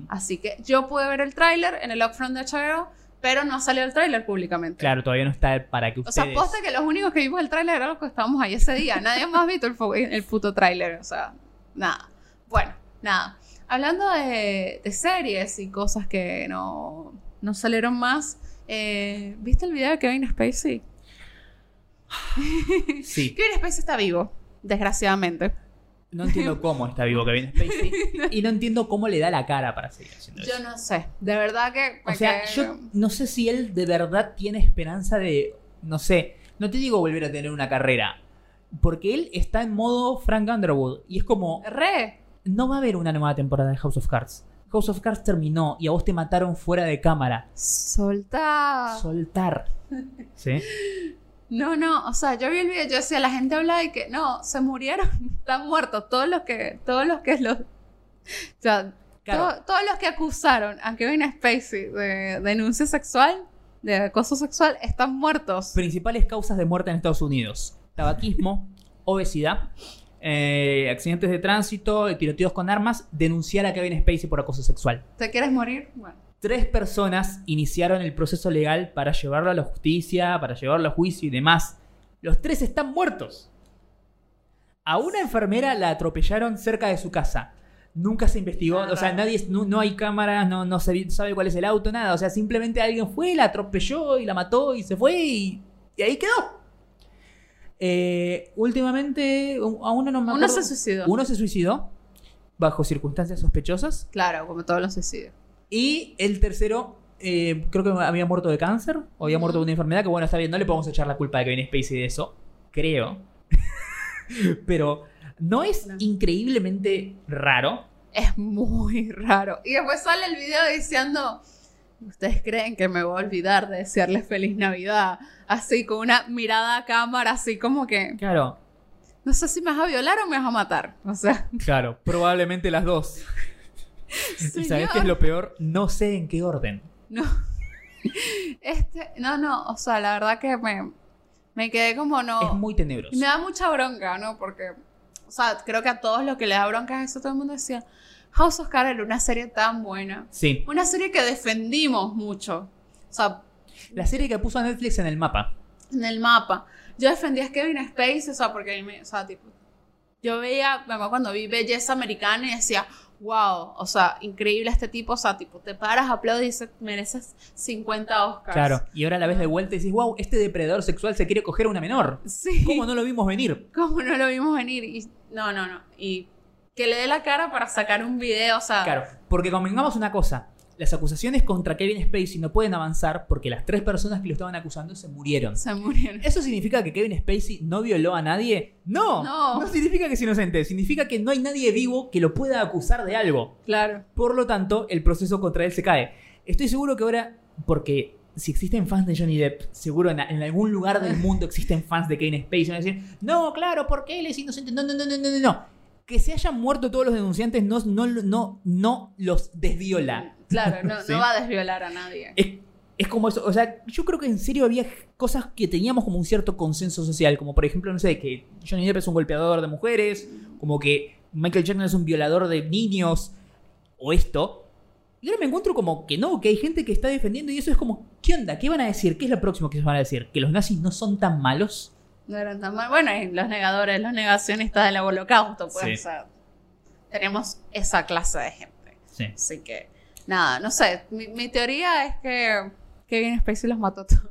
Así que yo pude ver el tráiler en el upfront de HBO, pero no ha salido el tráiler públicamente. Claro, todavía no está para que O ustedes. sea, posta que los únicos que vimos el tráiler eran los que estábamos ahí ese día. Nadie más ha visto el, el puto tráiler. O sea, nada. Bueno, nada. Hablando de, de series y cosas que no, no salieron más, eh, ¿viste el video de Kevin Spacey? Sí. Kevin Spacey está vivo, desgraciadamente. No entiendo cómo está vivo Kevin Spacey. y no entiendo cómo le da la cara para seguir haciendo eso. Yo no sé. De verdad que... O sea, yo no sé si él de verdad tiene esperanza de, no sé, no te digo volver a tener una carrera, porque él está en modo Frank Underwood y es como, Re. no va a haber una nueva temporada de House of Cards. House of Cards terminó y a vos te mataron fuera de cámara. Solta. Soltar. ¿Sí? No, no, o sea, yo vi el video, yo decía, la gente habla de que no, se murieron, están muertos, todos los que, todos los que los, o sea, Claro. todos los que acusaron a Kevin Spacey de denuncia sexual, de acoso sexual están muertos. Principales causas de muerte en Estados Unidos: tabaquismo, obesidad, eh, accidentes de tránsito, tiroteos con armas, denunciar a Kevin Spacey por acoso sexual. ¿Te quieres morir? Bueno. Tres personas iniciaron el proceso legal para llevarlo a la justicia, para llevarlo a juicio y demás. Los tres están muertos. A una enfermera la atropellaron cerca de su casa. Nunca se investigó, o sea, nadie, no, no hay cámaras, no, no se sabe cuál es el auto, nada. O sea, simplemente alguien fue, la atropelló y la mató y se fue y, y ahí quedó. Eh, últimamente, a uno no me Uno se suicidó. Uno se suicidó bajo circunstancias sospechosas. Claro, como todos los suicidios. Y el tercero, eh, creo que había muerto de cáncer o había muerto de una enfermedad. Que bueno, está bien, no le podemos echar la culpa de Kevin Spacey de eso. Creo. Pero no es increíblemente raro. Es muy raro. Y después sale el video diciendo, ¿ustedes creen que me voy a olvidar de desearles feliz Navidad? Así, con una mirada a cámara, así como que, Claro, no sé si me vas a violar o me vas a matar. O sea, claro, probablemente las dos. ¿Y sabes qué es lo peor? No sé en qué orden. No. Este, no, no, o sea, la verdad que me, me quedé como no. Es muy tenebroso. Me da mucha bronca, ¿no? Porque, o sea, creo que a todos los que les da bronca es eso, todo el mundo decía, House of era una serie tan buena. Sí, Una serie que defendimos mucho. O sea, la serie que puso a Netflix en el mapa. en el mapa. Yo defendía a Kevin Spacey, o sea, porque, me- o sea, tipo, yo veía, me acuerdo cuando vi Belleza Americana y decía, wow, o sea, increíble este tipo, o sea, tipo, te paras, aplaudes y dices, mereces 50 Oscars. Claro, y ahora la ves de vuelta y dices, wow, este depredador sexual se quiere coger a una menor. Sí. ¿Cómo no lo vimos venir? ¿Cómo no lo vimos venir? Y, no, no, no. Y que le dé la cara para sacar un video, o sea, Claro, porque convengamos una cosa. Las acusaciones contra Kevin Spacey no pueden avanzar porque las tres personas que lo estaban acusando se murieron. se murieron. ¿Eso significa que Kevin Spacey no violó a nadie? No, No. significa que es inocente. Significa que no hay nadie vivo que lo pueda acusar de algo. Claro. Por lo tanto, el proceso contra él se cae. Estoy seguro que ahora, porque si existen fans de Johnny Depp, seguro en, en algún lugar del mundo existen fans de Kevin Spacey. Van a decir, no, claro, porque él es inocente. No, no, no, no, no, no, no. Que se hayan muerto todos los denunciantes no, no, no, no los desviola. Claro, no, Sí. no va a desviolar a nadie. Es, es como eso, o sea, yo creo que en serio había cosas que teníamos como un cierto consenso social, como por ejemplo, no sé, que Johnny Depp es un golpeador de mujeres, como que Michael Jackson es un violador de niños, o esto. Y ahora me encuentro como que no, que hay gente que está defendiendo y eso es como, ¿qué onda? ¿Qué van a decir? ¿Qué es lo próximo que se van a decir? ¿Que los nazis no son tan malos? No eran tan mal. Bueno, y los negadores, los negacionistas del holocausto, pues, Sí. o sea, tenemos esa clase de gente. Sí. Así que, nada, no sé. Mi, mi teoría es que Kevin Spacey los mató todos.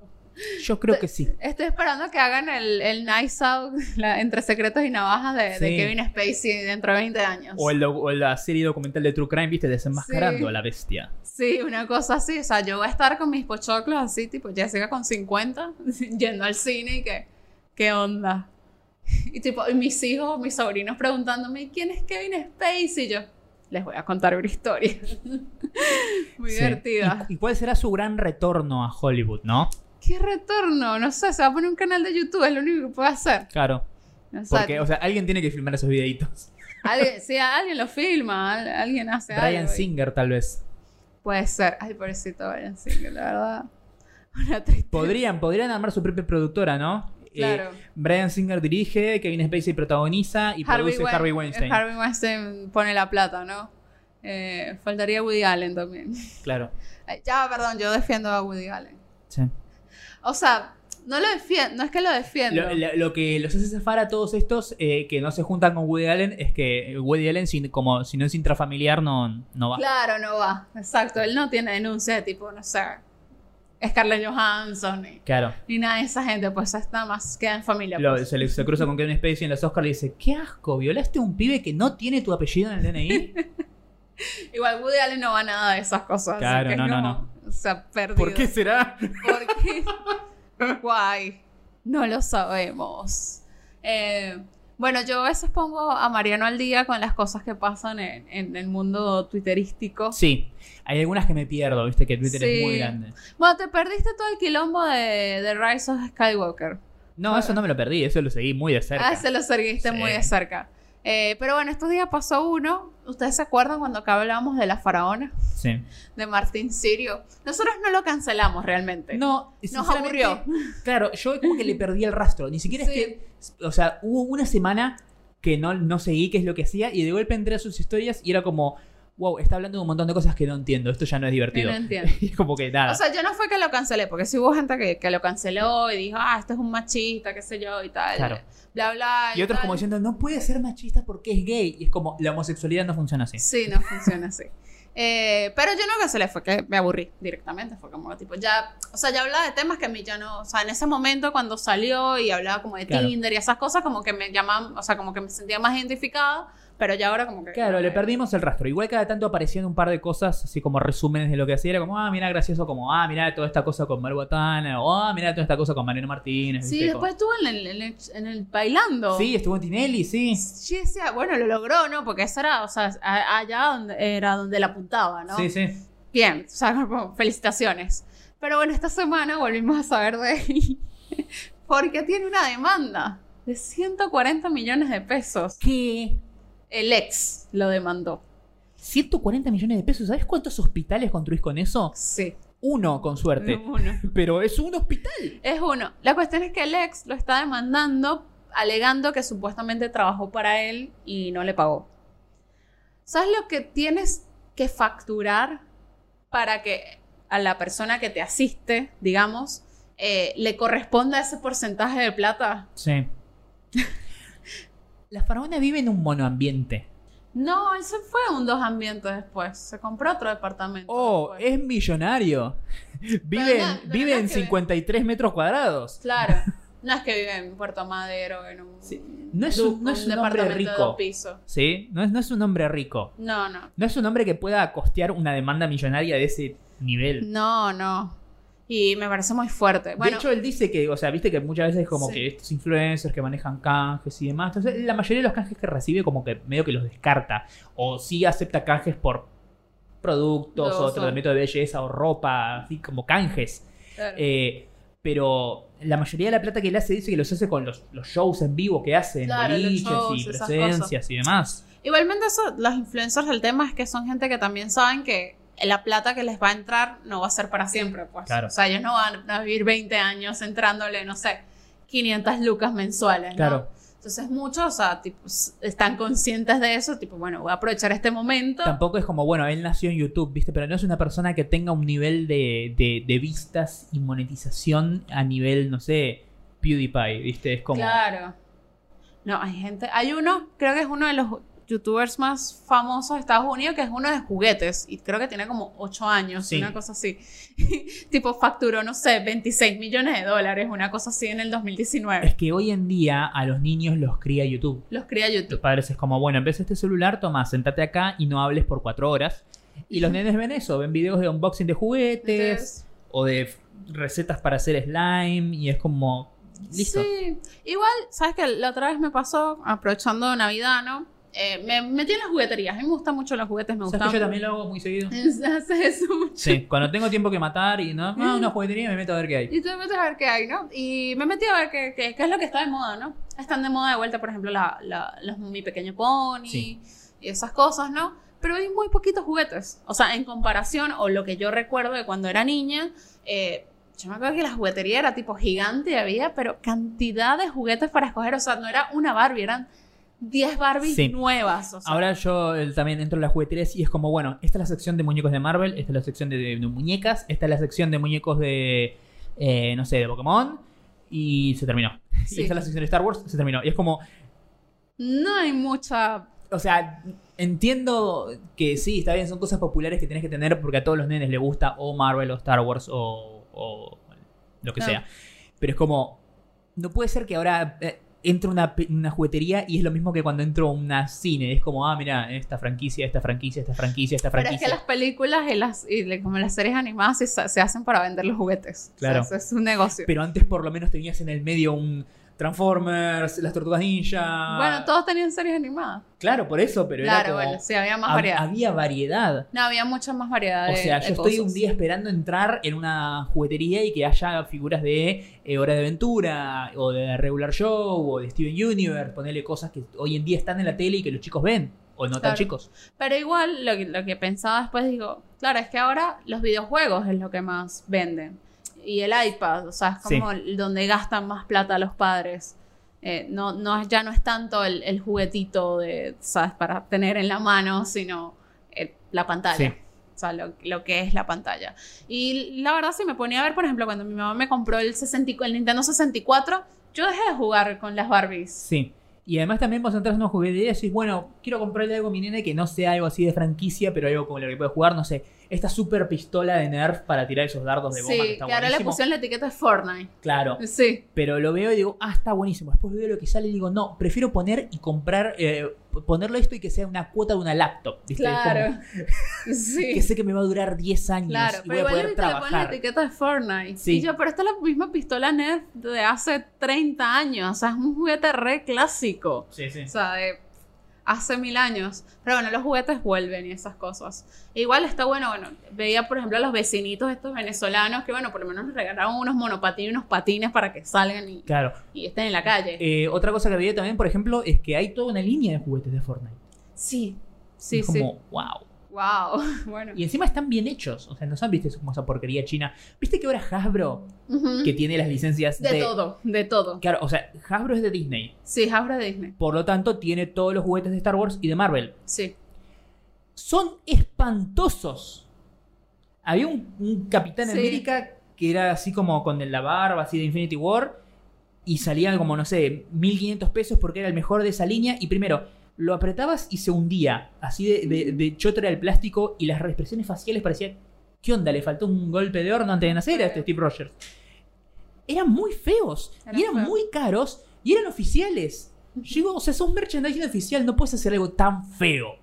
Yo creo que sí. Estoy esperando que hagan el, el Nice Out la- entre secretos y navajas de. Kevin Spacey dentro de 20 años. O, el, o la serie documental de True Crime, viste, desenmascarando Sí. a la bestia. Sí, una cosa así. O sea, yo voy a estar con mis pochoclos así, tipo Jessica con 50, yendo al cine y que, ¿qué onda? Y tipo, y mis hijos, mis sobrinos preguntándome, ¿quién es Kevin Spacey? Y yo, les voy a contar una historia. Muy Sí. divertida. ¿Y, y cuál será su gran retorno a Hollywood, no? ¿Qué retorno? No sé, se va a poner un canal de YouTube, es lo único que puede hacer. Claro. O sea, Porque, o sea, alguien tiene que filmar esos videitos. alguien, sí, alguien lo filma, al- alguien hace Brian algo. y- Singer, tal vez. Puede ser. Ay, pobrecito Brian Singer, la verdad. Una tristeza. Podrían, podrían armar su propia productora, ¿no? Eh. Brian Singer dirige, Kevin Spacey protagoniza y produce Harvey Weinstein. Harvey Weinstein pone la plata, ¿no? Eh, faltaría Woody Allen también. Claro. Ya, perdón, yo defiendo a Woody Allen. Sí. O sea, no lo defiendo, no es que lo defiendo. Lo, lo- lo que los hace zafar a todos estos eh, que no se juntan con Woody Allen es que Woody Allen, sin- como si no es intrafamiliar, no, no va. Claro, no va. Exacto, él no tiene denuncia de tipo, no sé, Scarlett Johansson ni, Claro. ni nada de esa gente, pues está más queda en familia. Lo- pues. se, le- se cruza con Kevin Spacey en los Oscars y le dice, qué asco, violaste a un pibe que no tiene tu apellido en el DNI. Igual Woody Allen no va a nada de esas cosas. así Claro, no, no, como, O sea, perdido. ¿Por qué será? ¿Por qué? Guay. No lo sabemos. Eh, bueno, yo a veces pongo a Mariano al día con las cosas que pasan en, en el mundo twitterístico. Sí, hay algunas que me pierdo, viste que Twitter es muy grande. Bueno, te perdiste todo el quilombo de, de Rise of Skywalker. No, eso no me lo perdí, eso lo seguí muy de cerca. Ah, se lo seguiste Sí. muy de cerca. Eh, pero bueno, estos días pasó uno. ¿Ustedes se acuerdan cuando acá hablábamos de la faraona? Sí. De Martín Sirio. Nosotros no lo cancelamos realmente. No, Nos aburrió. Claro, yo como que le perdí el rastro. Ni siquiera Sí. es que. O sea, hubo una semana que no, no seguí qué es lo que hacía y de golpe entré a sus historias y era como. Wow, está hablando de un montón de cosas que no entiendo. Esto ya no es divertido. No entiendo. Y es como que nada. O sea, yo no fue que lo cancelé, porque sí hubo gente que, que lo canceló y dijo, ah, este es un machista, qué sé yo, y tal. Claro. Bla, bla. y otros tal. como diciendo, no puede ser machista porque es gay. Y es como, la homosexualidad no funciona así. Sí, no funciona así. Eh, pero yo no cancelé, fue que me aburrí directamente. Fue como tipo, ya, o sea, ya hablaba de temas que a mí ya no, o sea, en ese momento cuando salió y hablaba como de Claro. Tinder y esas cosas, como que me llamaban, o sea, como que me sentía más identificada, pero ya ahora como que. Claro, le perdimos el rastro. Igual cada tanto aparecían un par de cosas, así como resúmenes de lo que hacía. Era como, ah, mira, gracioso, como, ah, mira toda esta cosa con Mar Botana, o ah, mira toda esta cosa con Mariano Martínez. Sí, después estuvo en el, en el, en el bailando. Sí, estuvo en Tinelli, sí. Sí, decía, bueno, lo logró, ¿no? Porque eso era, o sea, allá donde, era donde la apuntaba, ¿no? Sí, sí. Bien, o sea, felicitaciones. Pero bueno, esta semana volvimos a saber de él. Porque tiene una demanda de 140 millones de pesos. ¿Qué? El ex lo demandó. 140 millones de pesos. ¿Sabes cuántos hospitales construís con eso? Sí. Uno, con suerte. Uno. Pero es un hospital. Es uno. La cuestión es que el ex lo está demandando alegando que supuestamente trabajó para él y no le pagó. ¿Sabes lo que tienes que facturar para que a la persona que te asiste, digamos, eh, le corresponda ese porcentaje de plata? Sí. La faraona vive en un monoambiente. No, él se fue un dos ambientes después. Se compró otro departamento. Oh, después. es millonario. Vive, no- en, pero vive no es en que ve- 53 metros cuadrados. Claro. No es que vive en Puerto Madero, en un, Sí. No es un- no es un hombre rico. ¿Sí? No es, no es un hombre rico. No, no. No es un hombre que pueda costear una demanda millonaria de ese nivel. No, no. Y me parece muy fuerte. Bueno, de hecho, él dice que, o sea, viste que muchas veces es como Sí. que estos influencers que manejan canjes y demás. Entonces, la mayoría de los canjes que recibe, como que medio que los descarta. O sí acepta canjes por productos Los o tratamiento de belleza o ropa, así como canjes. claro. Eh, pero la mayoría de la plata que él hace dice que los hace con los, los shows en vivo que hace, Claro, los boliches shows, y presencias y demás. Igualmente eso, los influencers, el tema es que son gente que también saben que la plata que les va a entrar no va a ser para siempre, pues. Claro. O sea, ellos no van a vivir 20 años entrándole, no sé, 500 lucas mensuales, ¿no? Claro. Entonces muchos, o sea, tipo, están conscientes de eso, tipo, bueno, voy a aprovechar este momento. Tampoco es como, bueno, él nació en YouTube, ¿viste? Pero no es una persona que tenga un nivel de, de- de vistas y monetización a nivel, no sé, PewDiePie, ¿viste? Es como... Claro. No, hay gente, hay uno, creo que es uno de los youtubers más famosos de Estados Unidos, que es uno de juguetes, y creo que tiene como 8 años, Sí. una cosa así. tipo, facturó, no sé, 26 millones de dólares, una cosa así en el 2019. Es que hoy en día a los niños los cría YouTube. Los cría Los YouTube. padres es como, bueno, en vez de este celular, toma, sentate acá y no hables por cuatro horas. Y los nenes ven eso, ven videos de unboxing de juguetes Entonces, o de recetas para hacer slime y es como, listo. Sí. Igual, ¿sabes qué? La otra vez me pasó, aprovechando Navidad, ¿no? Eh, me metí en las jugueterías. A mí me gustan mucho los juguetes, me ¿Sabes gustan. que yo también lo hago muy seguido? Haces eso mucho. Sí, cuando tengo tiempo que matar y no, ah, una juguetería me meto a ver qué hay. Y tú te metes a ver qué hay, ¿no? Y me metí a ver qué, qué- qué es lo que está de moda, ¿no? Están de moda de vuelta, por ejemplo, la, la- los Mi Pequeño Pony Sí. y esas cosas, ¿no? Pero hay muy poquitos juguetes. O sea, en comparación, o lo que yo recuerdo de cuando era niña, eh, yo me acuerdo que la juguetería era tipo gigante y había, pero cantidad de juguetes para escoger. O sea, no era una Barbie, eran 10 Barbies Sí. nuevas. O sea, Ahora yo eh, también entro en las jugueterías y es como, bueno, esta es la sección de muñecos de Marvel, esta es la sección de, de muñecas, esta es la sección de muñecos de, eh, no sé, de Pokémon y se terminó. Sí. Y esta es la sección de Star Wars, se terminó. Y es como, no hay mucha... o sea, entiendo que sí, está bien, son cosas populares que tenés que tener porque a todos los nenes les gusta o Marvel o Star Wars o, o lo que sea. Pero es como, no puede ser que ahora eh, entro a una, una juguetería y es lo mismo que cuando entro a una cine. Es como, ah, mira, esta franquicia, esta franquicia, esta franquicia, esta Pero es franquicia. que las películas y las, y como las series animadas se, se hacen para vender los juguetes. Claro. O sea, eso es un negocio. Pero antes por lo menos tenías en el medio un, Transformers, las Tortugas Ninja. Bueno, todos tenían series animadas. Claro, por eso, pero claro, era como... bueno, sí, había más variedad. Había variedad. No, había mucha más variedad. O sea, de yo estoy cosas. un día esperando entrar en una juguetería y que haya figuras de eh, Hora de Aventura, o de Regular Show, o de Steven Universe, ponerle cosas que hoy en día están en la tele y que los chicos ven, o no tan chicos. Pero igual, lo que, lo que pensaba después, digo, claro, es que ahora los videojuegos es lo que más venden. Y el iPad, o sea, es como donde gastan más plata los padres. Eh, no, no, ya no es tanto el, el juguetito de, ¿sabes? para tener en la mano, sino el- la pantalla. Sí. O sea, lo, lo que es la pantalla. Y la verdad, si me ponía a ver, por ejemplo, cuando mi mamá me compró el, 60 el Nintendo 64, yo dejé de jugar con las Barbies. Sí. Y además también vos entras en una juguetería y decís, bueno, quiero comprarle algo a mi nene que no sea algo así de franquicia, pero algo con lo que puede jugar, no sé, esta super pistola de Nerf para tirar esos dardos de que Sí, está que ahora le buenísimo. pusieron la etiqueta de Fortnite. Claro, Sí. pero lo veo y digo, ah, está buenísimo. Después veo lo que sale y digo, no, prefiero poner y comprar, eh, ponerlo esto y que sea una cuota de una laptop. ¿viste? Es como Claro. Sí. que sé que me va a durar 10 años Claro, y pero voy a igual poder le ponen la trabajar. etiqueta de Fortnite. Sí. Y yo, pero esta es la misma pistola Nerf de hace 30 años. O sea, es un juguete re clásico. Sí, sí. O sea, de hace mil años. Pero bueno, los juguetes vuelven y esas cosas. E igual está bueno, bueno, veía por ejemplo a los vecinitos estos venezolanos que bueno, por lo menos les regalaron unos monopatines y unos patines para que salgan y, Claro. y estén en la calle. Eh, otra cosa que veía también, por ejemplo, es que hay toda una línea de juguetes de Fortnite. sí, sí, es sí. como, wow. Wow. Bueno. Y encima están bien hechos. O sea, no son, viste, como esa porquería china. ¿Viste que ahora Hasbro, que tiene las licencias de... De todo, de todo. Claro, o sea, Hasbro es de Disney. Sí, Hasbro Disney. Por lo tanto, tiene todos los juguetes de Star Wars y de Marvel. Sí. Son espantosos. Había un, un Capitán Sí. América que era así como con la barba, así de Infinity War. Y salían como, no sé, 1500 pesos porque era el mejor de esa línea. Y primero, lo apretabas y se hundía. Así de, de, de chotra el plástico. Y las expresiones faciales parecían. ¿Qué onda? ¿Le faltó un golpe de horno antes de nacer a este Steve Rogers? Eran muy feos. Eran y eran feos. muy caros. Y eran oficiales. Digo, o sea, sos merchandising oficial. No puedes hacer algo tan feo.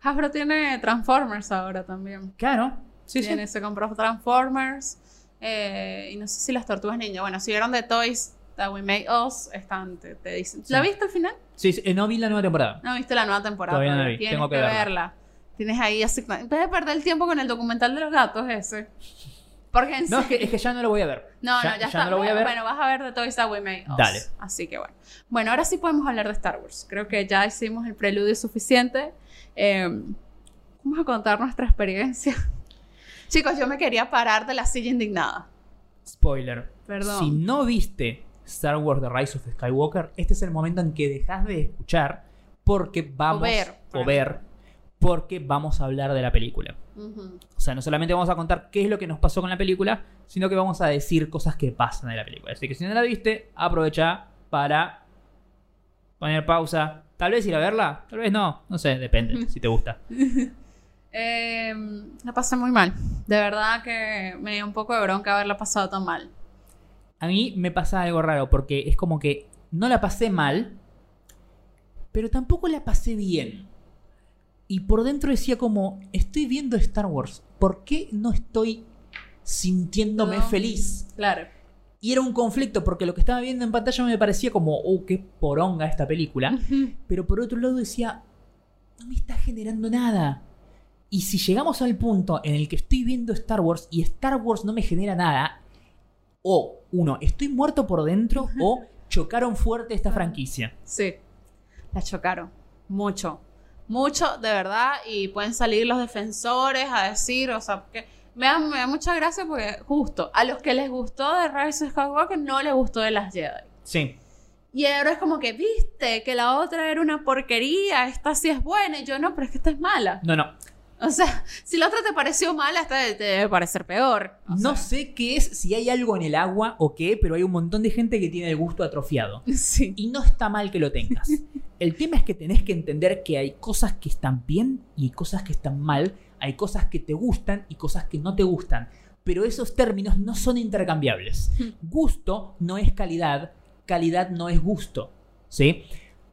Hasbro tiene Transformers ahora también. Claro. Sí, tiene, se compró Transformers. eh, y no sé si las tortugas ninja. Bueno, si vieron de Toys That We Made Us, están, te, te dicen. Sí. ¿La viste al final? Sí, sí, eh, no vi la nueva temporada. No viste la nueva temporada. Todavía no la vi, Tienes tengo que que, verla. verla. Tienes ahí así. En vez de perder el tiempo con el documental de los gatos ese. Porque en No, es que, es que ya no lo voy a ver. No, ya, no, ya, ya está. no lo voy a ver. Bueno, vas a ver de Toys That We Made Us. Dale. Así que bueno. Bueno, ahora sí podemos hablar de Star Wars. Creo que ya hicimos el preludio suficiente. Eh, vamos a contar nuestra experiencia. Chicos, yo me quería parar de la silla indignada. Spoiler. Perdón. Si no viste Star Wars The Rise of Skywalker, este es el momento en que dejas de escuchar porque vamos O ver. o ver, porque vamos a hablar de la película. O sea, no solamente vamos a contar qué es lo que nos pasó con la película, sino que vamos a decir cosas que pasan en la película. Así que si no la viste, aprovecha para poner pausa. Tal vez ir a verla, tal vez no, no sé, depende si te gusta. Eh, la pasé muy mal. De verdad que me dio un poco de bronca haberla pasado tan mal. A mí me pasa algo raro porque es como que no la pasé mal, pero tampoco la pasé bien. Y por dentro decía como, estoy viendo Star Wars, ¿por qué no estoy sintiéndome No. feliz? Claro. Y era un conflicto porque lo que estaba viendo en pantalla me parecía como, oh, qué poronga esta película. Pero por otro lado decía, no me está generando nada. Y si llegamos al punto en el que estoy viendo Star Wars y Star Wars no me genera nada, o uno, estoy muerto por dentro o chocaron fuerte esta franquicia. Sí. La chocaron. Mucho. Mucho, de verdad. Y pueden salir los defensores a decir, o sea, que me da, me da mucha gracia porque justo a los que les gustó de Rise of Skywalker no les gustó de las Jedi. Sí. Y ahora es como que, viste, que la otra era una porquería, esta sí es buena, y yo no, pero es que esta es mala. No, no. O sea, si la otra te pareció mala, esta te debe parecer peor. O No sea, sé qué es, si hay algo en el agua o qué, pero hay un montón de gente que tiene el gusto atrofiado. Sí. Y no está mal que lo tengas. El tema es que tenés que entender que hay cosas que están bien y hay cosas que están mal, hay cosas que te gustan y cosas que no te gustan. Pero esos términos no son intercambiables. Gusto no es calidad, calidad no es gusto. ¿Sí?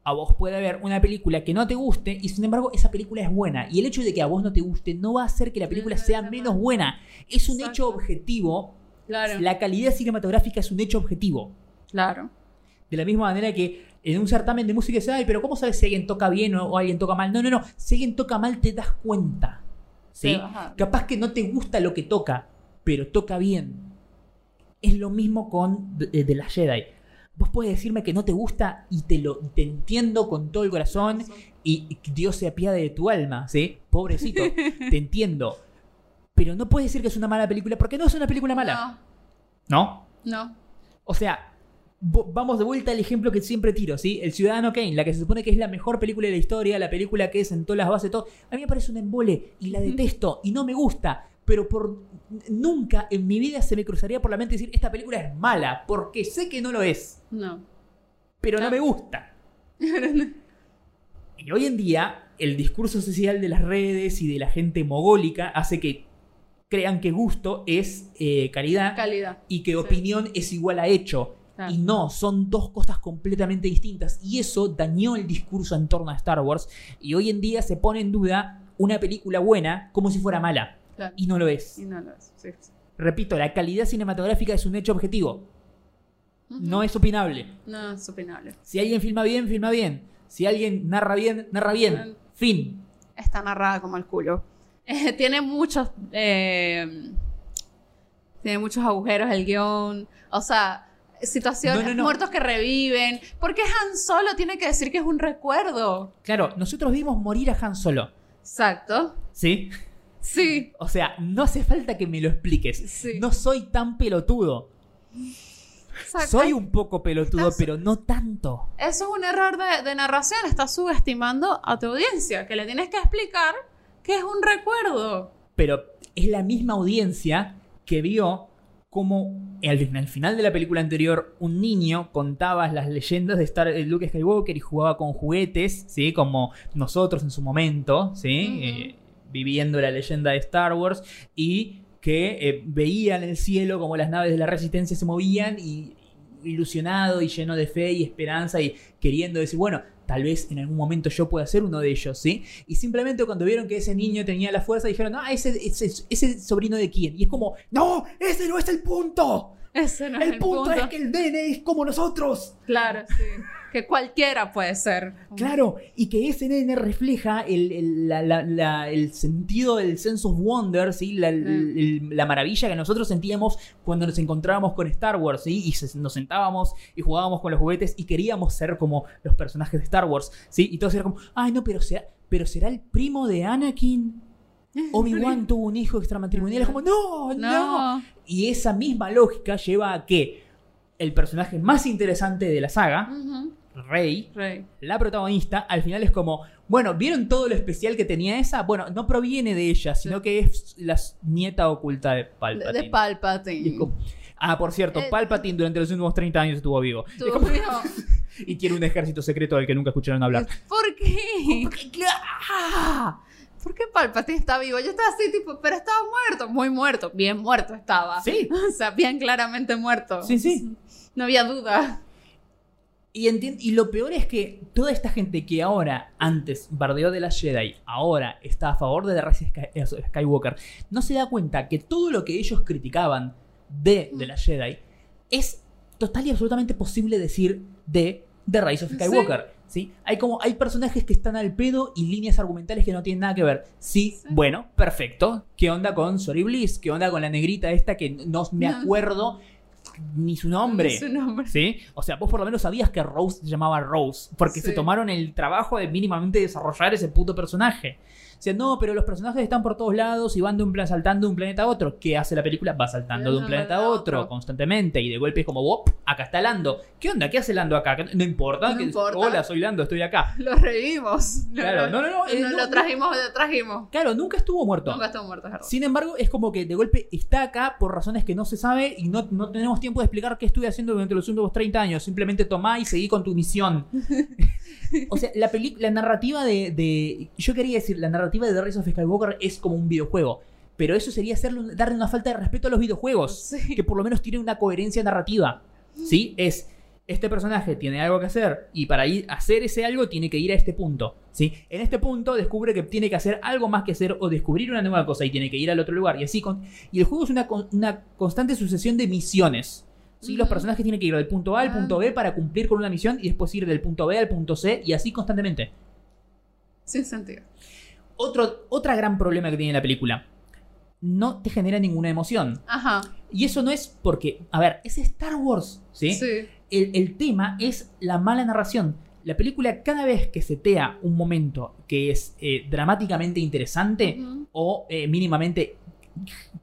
A vos puede haber una película que no te guste y sin embargo esa película es buena. Y el hecho de que a vos no te guste no va a hacer que la película sea menos buena. Es un hecho objetivo. Claro. La calidad cinematográfica es un hecho objetivo. Claro. De la misma manera que en un certamen de música se ay, pero ¿cómo sabes si alguien toca bien o, o alguien toca mal? No, no, no. Si alguien toca mal, te das cuenta. ¿Sí? Capaz que no te gusta lo que toca, pero toca bien. Es lo mismo con de, de la Jedi. Vos puedes decirme que no te gusta y te lo te entiendo con todo el corazón y, Dios se apiade de tu alma, ¿sí? Pobrecito, te entiendo. Pero no puedes decir que es una mala película porque no es una película mala, ¿no? No, no. O sea, vamos de vuelta al ejemplo que siempre tiro, ¿sí? El Ciudadano Kane, la que se supone que es la mejor película de la historia, la película que sentó las bases de todo. A mí me parece un embole y la detesto y no me gusta. Pero por nunca en mi vida se me cruzaría por la mente decir esta película es mala, porque sé que no lo es, No. pero no me gusta. Y hoy en día, el discurso social de las redes y de la gente mogólica hace que crean que gusto es eh, calidad Calidad. y que Sí. opinión es igual a hecho. Y no, son dos cosas completamente distintas. Y eso dañó el discurso en torno a Star Wars. Y hoy en día se pone en duda una película buena como si fuera mala. Claro. Y no lo es. Y no lo es. Sí, sí. Repito, la calidad cinematográfica es un hecho objetivo. No es opinable. No es opinable. Si alguien filma bien, filma bien. Si alguien narra bien, narra bien. Fin. Está narrada como el culo. Eh, tiene muchos. eh, tiene muchos agujeros el guion. O sea, situaciones, No, no, no. muertos que reviven. ¿Por qué Han Solo tiene que decir que es un recuerdo? Claro, nosotros vimos morir a Han Solo. Exacto. ¿Sí? Sí. O sea, no hace falta que me lo expliques. Sí. No soy tan pelotudo. Exacto. Soy un poco pelotudo, Estás- pero no tanto. Eso es un error de, de narración. Estás subestimando a tu audiencia. Que le tienes que explicar que es un recuerdo. Pero es la misma audiencia que vio como al, al final de la película anterior un niño contaba las leyendas de Star de Luke Skywalker y jugaba con juguetes, ¿sí? Como nosotros en su momento, ¿sí? Eh, viviendo la leyenda de Star Wars y que eh, veía en el cielo como las naves de la resistencia se movían y ilusionado y lleno de fe y esperanza y queriendo decir, bueno, tal vez en algún momento yo pueda ser uno de ellos, ¿sí? Y simplemente cuando vieron que ese niño tenía la fuerza dijeron, ah, ese, ese, ese sobrino de quién. Y es como, no, ese no es el punto. Ese no es El, el punto, punto. es que el nene es como nosotros. Claro, sí. Que cualquiera puede ser. Claro, y que ese nene refleja el, el- la- la- la- el sentido del sense of wonder, ¿sí? la, Mm. la maravilla que nosotros sentíamos cuando nos encontrábamos con Star Wars, ¿sí? y se- nos sentábamos y jugábamos con los juguetes y queríamos ser como los personajes de Star Wars, ¿sí? y todos era como, ay no, pero será, pero será el primo de Anakin. Obi-Wan tuvo un hijo extramatrimonial, es como, no, no, No. Y esa misma lógica lleva a que el personaje más interesante de la saga. Rey, Rey. la protagonista, al final es como, bueno, ¿vieron todo lo especial que tenía esa? Bueno, no proviene de ella, sino Sí. que es la nieta oculta de Palpatine. de Palpatine. Como- ah, por cierto, Eh, Palpatine durante los últimos 30 años estuvo vivo. Tú, Es como- mío, y tiene un ejército secreto del que nunca escucharon hablar. ¿Por qué? ¡Ah! ¿Por qué Palpatine está vivo? Yo estaba así, tipo, pero estaba muerto. Muy muerto. Bien muerto estaba. Sí. O sea, bien claramente muerto. Sí, sí. No había duda. Y, y lo peor es que toda esta gente que ahora, antes, bardeó de la Jedi, ahora está a favor de la raza Sky- eh, Skywalker, no se da cuenta que todo lo que ellos criticaban de, de la Jedi es total y absolutamente posible decir de The Rise of. Skywalker. ¿sí? Hay como hay personajes que están al pedo y líneas argumentales que no tienen nada que ver. Sí, Sí. bueno, perfecto. ¿Qué onda con Sorry Bliss? ¿Qué onda con la negrita esta que no me No. Ni su nombre? Su nombre. ¿Sí? O sea, vos por lo menos sabías que Rose se llamaba Rose, porque Sí. se tomaron el trabajo de mínimamente desarrollar ese puto personaje. Sea, no, pero los personajes están por todos lados y van de un plan saltando de un planeta a otro. ¿Qué hace la película? Va saltando de un planeta a otro, constantemente y de golpe es como, "Wop, acá está Lando. ¿Qué onda? ¿Qué hace Lando acá? No importa. No que- importa. Hola, soy Lando, estoy acá. Lo revivimos. Claro, no, no, no, eh, Lo, no, lo no. trajimos, lo trajimos. Claro, nunca estuvo muerto. Nunca estuvo muerto, es. Sin embargo, es como que de golpe está acá por razones que no se sabe y no, no tenemos tiempo de explicar qué estuve haciendo durante los últimos 30 años. Simplemente tomá y seguí con tu misión. o sea, la, la narrativa de, de- Yo quería decir, la narrativa de The Rise of Skywalker es como un videojuego. Pero eso sería hacerle darle una falta de respeto a los videojuegos. Sí. Que por lo menos tiene una coherencia narrativa. ¿Sí? Es. Este personaje tiene algo que hacer y para ir a hacer ese algo tiene que ir a este punto. ¿sí? En este punto descubre que tiene que hacer algo más que hacer o descubrir una nueva cosa y tiene que ir al otro lugar. Y así con, y el juego es una, una constante sucesión de misiones. ¿sí? Los personajes tienen que ir del punto A al Ah. punto B para cumplir con una misión y después ir del punto B al punto C y así constantemente. Sin sentido. Otro, otra gran problema que tiene la película. No te genera ninguna emoción. Ajá. Y eso no es porque, a ver, es Star Wars, ¿sí? Sí. El, el tema es la mala narración. La película cada vez que setea un momento que es eh, dramáticamente interesante o eh, mínimamente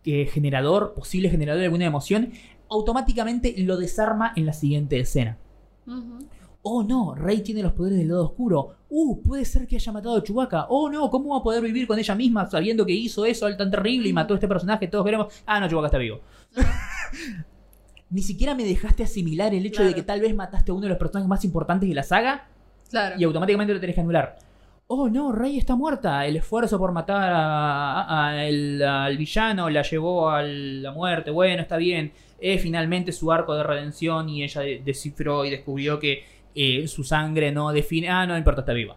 eh, generador, posible generador de alguna emoción, automáticamente lo desarma en la siguiente escena. Ujú. Oh no, Rey tiene los poderes del lado oscuro. Uh, puede ser que haya matado a Chewbacca. Oh no, ¿cómo va a poder vivir con ella misma sabiendo que hizo eso tan terrible y mató a este personaje todos queremos? Ah, no, Chewbacca está vivo. Ni siquiera me dejaste asimilar el hecho de que tal vez mataste a uno de los personajes más importantes de la saga Claro. y automáticamente lo tenés que anular. Oh no, Rey está muerta. El esfuerzo por matar a- a el- al villano la llevó a la muerte. Bueno, está bien. Es finalmente su arco de redención y ella de- descifró y descubrió que eh, su sangre no define. Ah, no importa, está viva.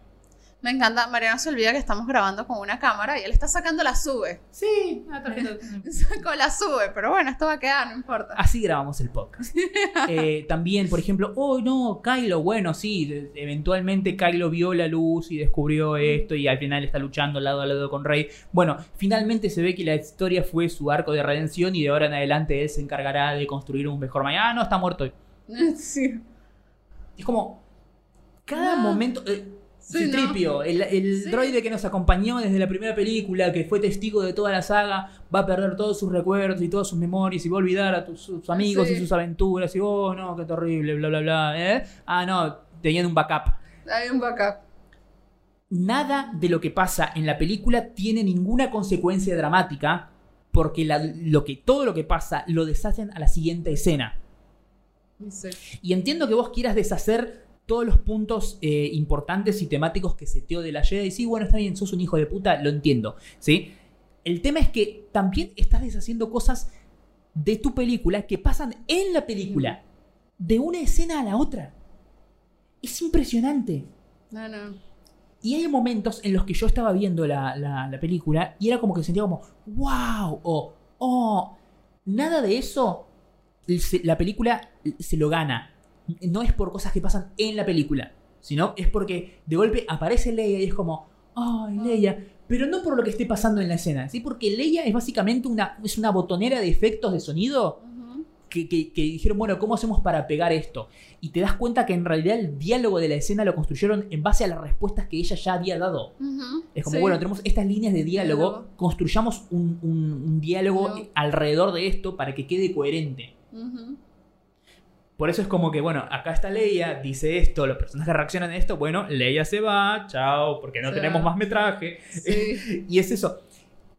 Me encanta. Mariano se olvida que estamos grabando con una cámara y él está sacando la sube. Sí, Sacó la sube, pero bueno, esto va a quedar, no importa. Así grabamos el podcast. Eh, también, por ejemplo, oh no, Kylo, bueno, sí, eventualmente Kylo vio la luz y descubrió esto y al final está luchando lado a lado con Rey. Bueno, finalmente se ve que la historia fue su arco de redención y de ahora en adelante él se encargará de construir un mejor mañana. Ah, no, está muerto. Sí. Es como, cada Ah. momento... eh, Sí, ¿no? Citripio, el, el Sí. droide que nos acompañó desde la primera película, que fue testigo de toda la saga, va a perder todos sus recuerdos y todas sus memorias y va a olvidar a tus, sus amigos Sí. y sus aventuras y oh no, qué terrible, bla bla bla. ¿eh? Ah, no, tenían un backup. Hay un backup. Nada de lo que pasa en la película tiene ninguna consecuencia dramática porque la- lo que, todo lo que pasa lo deshacen a la siguiente escena. Sí. Y entiendo que vos quieras deshacer todos los puntos eh, importantes y temáticos que seteó de la Jedi. Y sí, bueno, está bien, sos un hijo de puta, lo entiendo. ¿sí? El tema es que también estás deshaciendo cosas de tu película que pasan en la película. De una escena a la otra. Es impresionante. No, no. Y hay momentos en los que yo estaba viendo la, la- la película y era como que sentía como, wow, o, oh, nada de eso, se- la película se lo gana. No es por cosas que pasan en la película, sino es porque de golpe aparece Leia y es como, ay, Leia, pero no por lo que esté pasando en la escena, ¿sí? Porque Leia es básicamente una, es una botonera de efectos de sonido que, que- que dijeron, bueno, ¿cómo hacemos para pegar esto? Y te das cuenta que en realidad el diálogo de la escena lo construyeron en base a las respuestas que ella ya había dado. Es como, Sí. bueno, tenemos estas líneas de diálogo, Diálogo. construyamos un, un- un diálogo Diálogo. alrededor de esto para que quede coherente. Por eso es como que, bueno, acá está Leia, dice esto, los personajes reaccionan a esto, bueno, Leia se va, chao, porque no tenemos más metraje. Sí. Y es eso.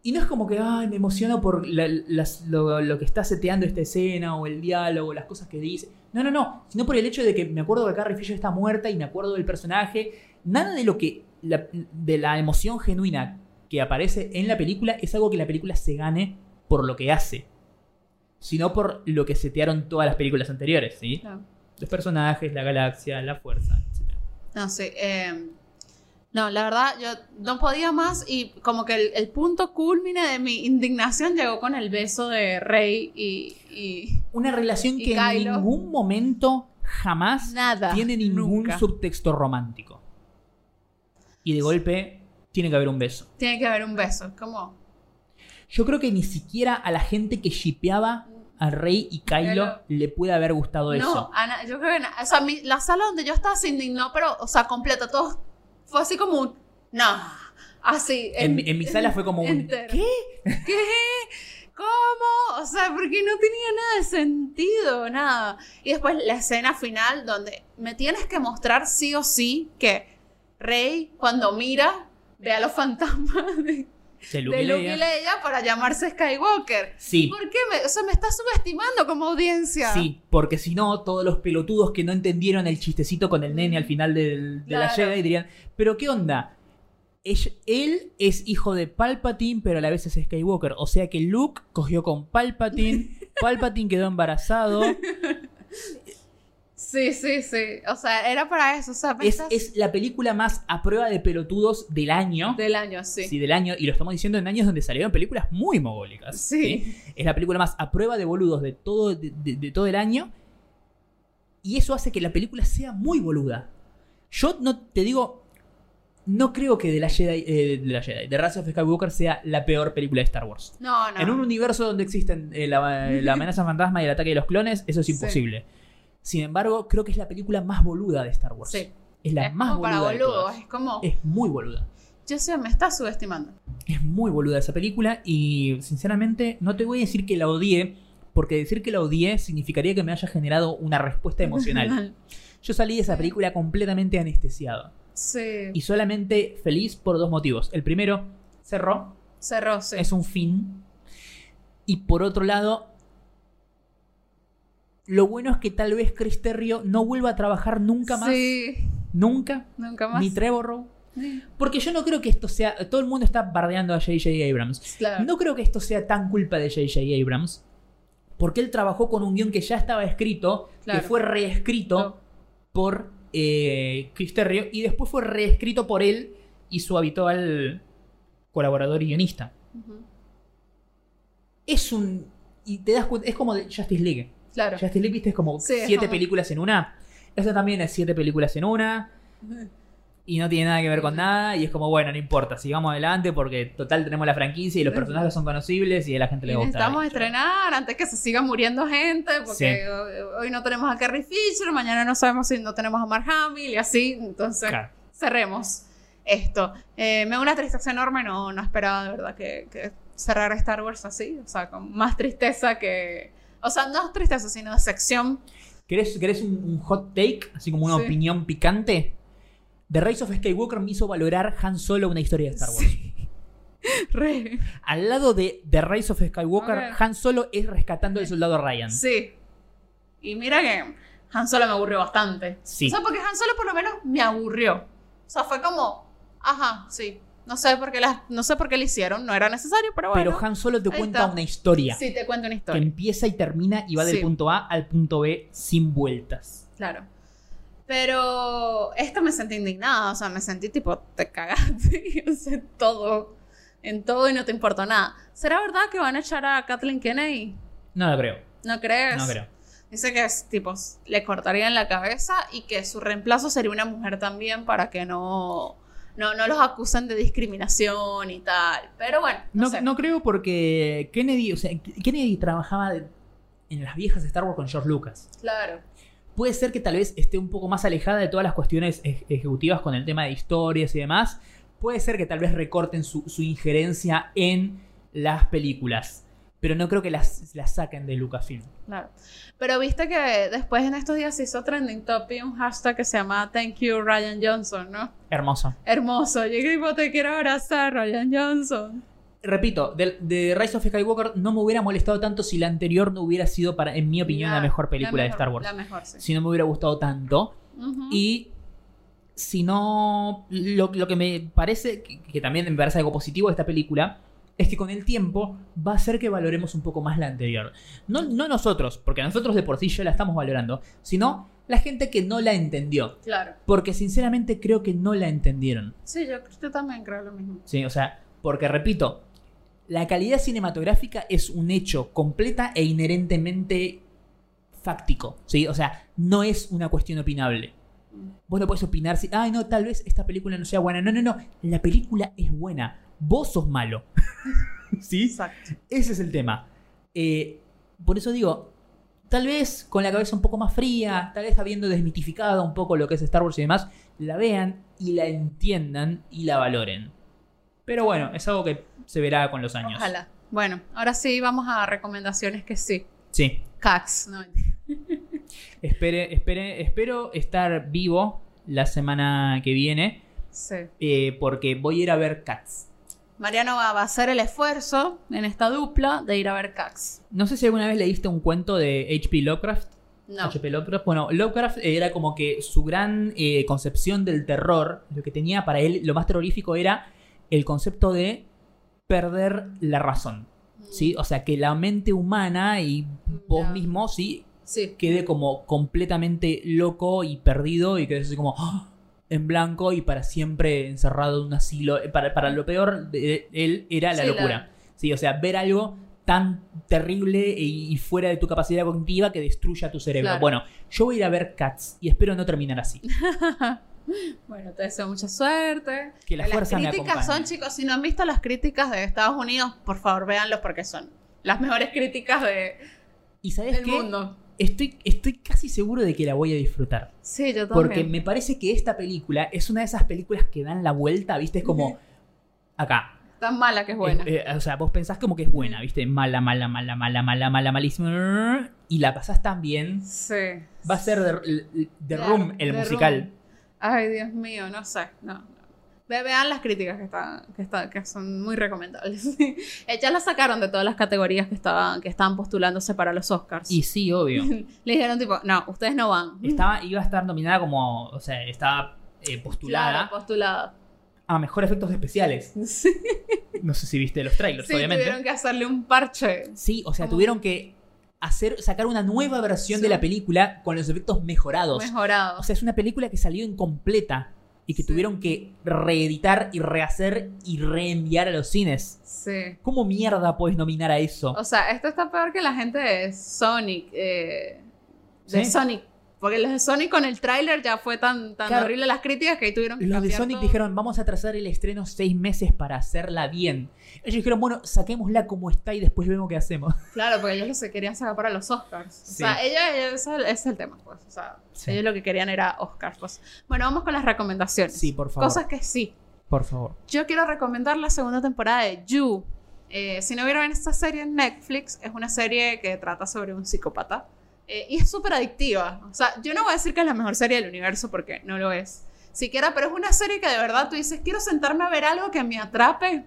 Y no es como que, ay, me emociono por la- las- lo, lo que está seteando esta escena o el diálogo, las cosas que dice. No, no, no. Sino por el hecho de que me acuerdo que Carrie Fisher está muerta y me acuerdo del personaje. Nada de lo que. la- de la emoción genuina que aparece en la película es algo que la película se gane por lo que hace. Sino por lo que setearon todas las películas anteriores, ¿sí? Claro. Los personajes, la galaxia, la fuerza, etc. No, sí. eh, no, la verdad, yo no podía más y como que el, el punto culmine de mi indignación llegó con el beso de Rey y... y Una relación Y que en ningún momento jamás Nada. tiene ningún nunca. subtexto romántico. Y de golpe tiene que haber un beso. Tiene que haber un beso. Es como... Yo creo que ni siquiera a la gente que shipeaba a Rey y Kylo le puede haber gustado No, eso. Ana, yo creo que... O sea, mi- la sala donde yo estaba se indignó, pero, o sea, completa, todo fue así como un... No, así. En, mi- en mi sala fue como un... entero. ¿Qué? ¿Qué? ¿Cómo? O sea, porque no tenía nada de sentido, nada. Y después la escena final donde me tienes que mostrar sí o sí que Rey cuando mira ve a los fantasmas de, Se Luke de y Luke Leia. y Leia para llamarse Skywalker. Sí. ¿Por qué? Me, o sea, me estás subestimando como audiencia. Sí, porque si no, todos los pelotudos que no entendieron el chistecito con el nene al final del- de la Claro. Jedi dirían, pero ¿qué onda? Ell- Él es hijo de Palpatine, pero a la vez es Skywalker. O sea que Luke cogió con Palpatine, Palpatine quedó embarazado. Sí, sí, sí. O sea, era para eso. O sea, Es, es la película más a prueba de pelotudos del año. del año, sí. Sí, del año. Y lo estamos diciendo en años donde salieron películas muy mogólicas. Sí. Es la película más a prueba de boludos de todo, de, de- de todo el año. Y eso hace que la película sea muy boluda. Yo no te digo, no creo que de la Jedi, eh, de la Jedi, de Rise of Skywalker sea la peor película de Star Wars. No, no. En un universo donde existen eh, la, la amenaza fantasma y el ataque de los clones, eso es Sí. Sin embargo, creo que es la película más boluda de Star Wars. Sí. Es la es más como para boluda. de boludos. Es como. Es muy boluda. Yo sé, me estás subestimando. Es muy boluda esa película y sinceramente no te voy a decir que la odié, porque decir que la odié significaría que me haya generado una respuesta emocional. Yo salí de esa película completamente anestesiado sí. y solamente feliz por dos motivos. El primero, cerró, Cerró, sí. es un fin. Y por otro lado, lo bueno es que tal vez Chris Terrio no vuelva a trabajar nunca más. Sí. Nunca. Nunca más. Ni Trevorrow. Porque yo no creo que esto sea. Todo el mundo está bardeando a J.J. Abrams. Claro. No creo que esto sea tan culpa de J.J. Abrams. Porque él trabajó con un guion que ya estaba escrito, Claro. que fue reescrito por eh, Chris Terrio y después fue reescrito por él y su habitual colaborador y guionista. Es un. Y te das cuenta, es como de Justice League. Claro. Justice League, viste, es como Sí, siete películas en una. Esta también es siete películas en una. Y no tiene nada que ver con nada. Y es como, bueno, no importa, sigamos adelante porque total tenemos la franquicia y los personajes son conocibles y a la gente le gusta. necesitamos estrenar antes que se siga muriendo gente, porque Sí. hoy, no tenemos a Carrie Fisher, mañana no sabemos si no tenemos a Mark Hamill y así, entonces Claro. cerremos esto. Eh, me da una tristeza enorme, no, no esperaba de verdad que, que cerrara Star Wars así, o sea, con más tristeza que... O sea, no tristeza, sino decepción. ¿Querés, querés un, un hot take? Así como una Sí. opinión picante. The Rise of Skywalker me hizo valorar Han Solo una historia de Star Wars. Re. Al lado de The Rise of Skywalker. Han Solo es rescatando al soldado Ryan. Sí. Y mira que Han Solo me aburrió bastante. Sí. O sea, porque Han Solo por lo menos me aburrió. O sea, fue como, ajá, sí. No sé por qué, las, no sé por qué lo hicieron, no era necesario, pero bueno. Pero Han Solo te cuenta está. una historia Sí, te cuento una que historia. empieza y termina y va del punto A al punto B sin vueltas. Claro. Pero esta me sentí indignada, o sea, me sentí tipo, te cagaste, o sea, todo, en todo y no te importó nada. ¿Será verdad que van a echar a Kathleen Kennedy? No lo creo. ¿No crees? No creo. Dice que es tipo, le cortarían la cabeza y que su reemplazo sería una mujer también para que no, no, no los acusen de discriminación y tal. Pero bueno, no, No, sé. no creo porque Kennedy, o sea, Kennedy trabajaba en las viejas Star Wars con George Lucas. Claro. Puede ser que tal vez esté un poco más alejada de todas las cuestiones ej- ejecutivas con el tema de historias y demás. Puede ser que tal vez recorten su, su injerencia en las películas. Pero no creo que las, las saquen de Lucasfilm. Claro. Pero viste que después en estos días se hizo trending topic un hashtag que se llama Thank you Ryan Johnson, ¿no? Hermoso. Hermoso. Yo tipo, te quiero abrazar, Ryan Johnson. Repito, de, de Rise of Skywalker no me hubiera molestado tanto si la anterior no hubiera sido, para, en mi opinión, la, mejor película la de Star Wars. La mejor, sí. Si no me hubiera gustado tanto. Y si no, lo, lo que me parece, que, que también me parece algo positivo de esta película, es que con el tiempo va a hacer que valoremos un poco más la anterior. No, no nosotros, porque nosotros de por sí ya la estamos valorando, sino la gente que no la entendió. Claro. Porque sinceramente creo que no la entendieron. Sí, yo, yo también creo lo mismo. Sí, o sea, porque repito, la calidad cinematográfica es un hecho completa e inherentemente fáctico. ¿sí? O sea, no es una cuestión opinable. Vos no podés opinar si, ay, no, tal vez esta película no sea buena. No, no, no. La película es buena. Vos sos malo. ¿Sí? Exacto. Ese es el tema. Eh, por eso digo, tal vez con la cabeza un poco más fría, tal vez habiendo desmitificado un poco lo que es Star Wars y demás, la vean y la entiendan y la valoren. Pero bueno, es algo que se verá con los años. Ojalá. Bueno, ahora sí vamos a recomendaciones que sí. Sí. Cax. No. Espere, espere, espero estar vivo la semana que viene sí. eh, porque voy a ir a ver Cats. Mariano va va a hacer el esfuerzo en esta dupla de ir a ver Cax. No sé si alguna vez leíste un cuento de H.P. Lovecraft. No. H.P. Lovecraft. Bueno, Lovecraft era como que su gran eh, concepción del terror, lo que tenía para él, lo más terrorífico era el concepto de perder la razón. ¿Sí? O sea, que la mente humana y vos mismo, ¿sí? Sí. Quede como completamente loco y perdido y quedes así como ¡ah! En blanco y para siempre encerrado en un asilo. Para, para lo peor de él era la Sí, locura. la- Sí, o sea, ver algo tan terrible y, y fuera de tu capacidad cognitiva que destruya tu cerebro. Claro. Bueno, yo voy a ir a ver Cats y espero no terminar así. Bueno, te deseo mucha suerte. Que la las me críticas son, chicos, si no han visto las críticas de Estados Unidos, por favor, véanlos porque son las mejores críticas de, ¿Y sabes del qué? mundo. Estoy, estoy casi seguro de que la voy a disfrutar. Sí, yo también. Porque me parece que esta película es una de esas películas que dan la vuelta, ¿viste? Es como acá. Tan mala que es buena. Eh, eh, o sea, vos pensás como que es buena, ¿viste? Mala, mala, mala, mala, mala, mala, malísima. Y la pasás tan bien. sí. Va a ser The, The Room, el The musical. Room. Ay, Dios mío, no sé. No. Ve- Vean las críticas que, están, que, están, que son muy recomendables. Eh, ya las sacaron de todas las categorías que estaban, que estaban postulándose para los Oscars. Y sí, obvio. Le dijeron tipo, no, ustedes no van. Estaba, iba a estar nominada como, o sea, estaba eh, postulada Claro, postulada. a mejor efectos especiales. Sí, No sé si viste los trailers, sí, obviamente. tuvieron que hacerle un parche. Sí, o sea, tuvieron que hacer, sacar una nueva versión Sí. de la película con los efectos mejorados. Mejorado. O sea, es una película que salió incompleta y que Sí. tuvieron que reeditar y rehacer y reenviar a los cines. sí. ¿Cómo mierda puedes nominar a eso? O sea, esto está peor que la gente de Sonic. eh, de ¿Sí? Sonic. Porque los de Sonic con el tráiler ya fue tan, tan Claro. horrible las críticas que ahí tuvieron que Los de Sonic todo. dijeron, vamos a trazar el estreno seis meses para hacerla bien. Ellos dijeron, bueno, saquémosla como está y después vemos qué hacemos. Claro, porque ellos lo se querían sacar para los Oscars. O Sí. sea, ellos, ellos- ese ese es el tema, pues. O sea, Sí. ellos lo que querían era Oscars, pues. Bueno, vamos con las recomendaciones. Sí, por favor. Cosas que sí. Por favor. Yo quiero recomendar la segunda temporada de You. Eh, si no vieron esta serie en Netflix, es una serie que trata sobre un psicópata. Eh, y es súper adictiva. O sea, yo no voy a decir que es la mejor serie del universo porque no lo es. Siquiera, pero es una serie que de verdad tú dices, quiero sentarme a ver algo que me atrape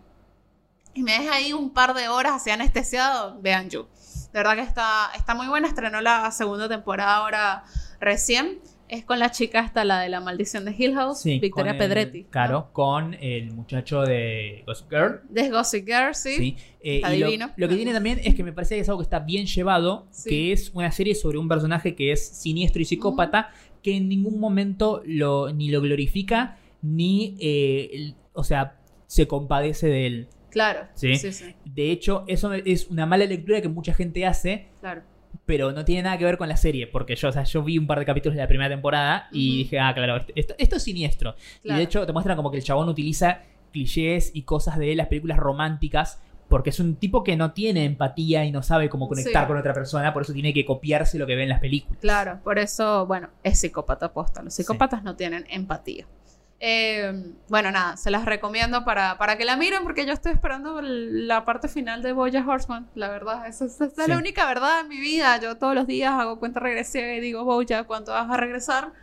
y me deje ahí un par de horas así anestesiado. Vean You. De verdad que está, está muy buena. Estrenó la segunda temporada ahora recién. Es con la chica esta, la de la maldición de Hill House, Sí, Victoria el- Pedretti. ¿no? Claro, con el muchacho de Gossip Girl. de Gossip Girl, sí. Sí. Eh, Está y lo- divino. Lo, que tiene también es que me parece que es algo que está bien llevado, Sí. que es una serie sobre un personaje que es siniestro y psicópata, que en ningún momento lo, ni lo glorifica, ni, eh, el- o sea, se compadece de él. Claro. Sí. Sí, sí, De hecho, eso es una mala lectura que mucha gente hace, claro. Pero no tiene nada que ver con la serie, porque yo, o sea, yo vi un par de capítulos de la primera temporada y dije, ah, claro, esto, esto- es siniestro. Claro. Y de hecho te muestran como que el chabón utiliza clichés y cosas de las películas románticas. Porque es un tipo que no tiene empatía y no sabe cómo conectar Sí. con otra persona, por eso tiene que copiarse lo que ve en las películas. Claro, por eso, bueno, es psicópata posta. Los psicópatas no tienen empatía. Eh, bueno, nada, se las recomiendo para, para que la miren porque yo estoy esperando el- la parte final de Boya Horseman, la verdad. Esa, esa es Sí. la única verdad en mi vida. Yo todos los días hago cuenta regresiva y digo, Boya, ¿cuándo vas a regresar?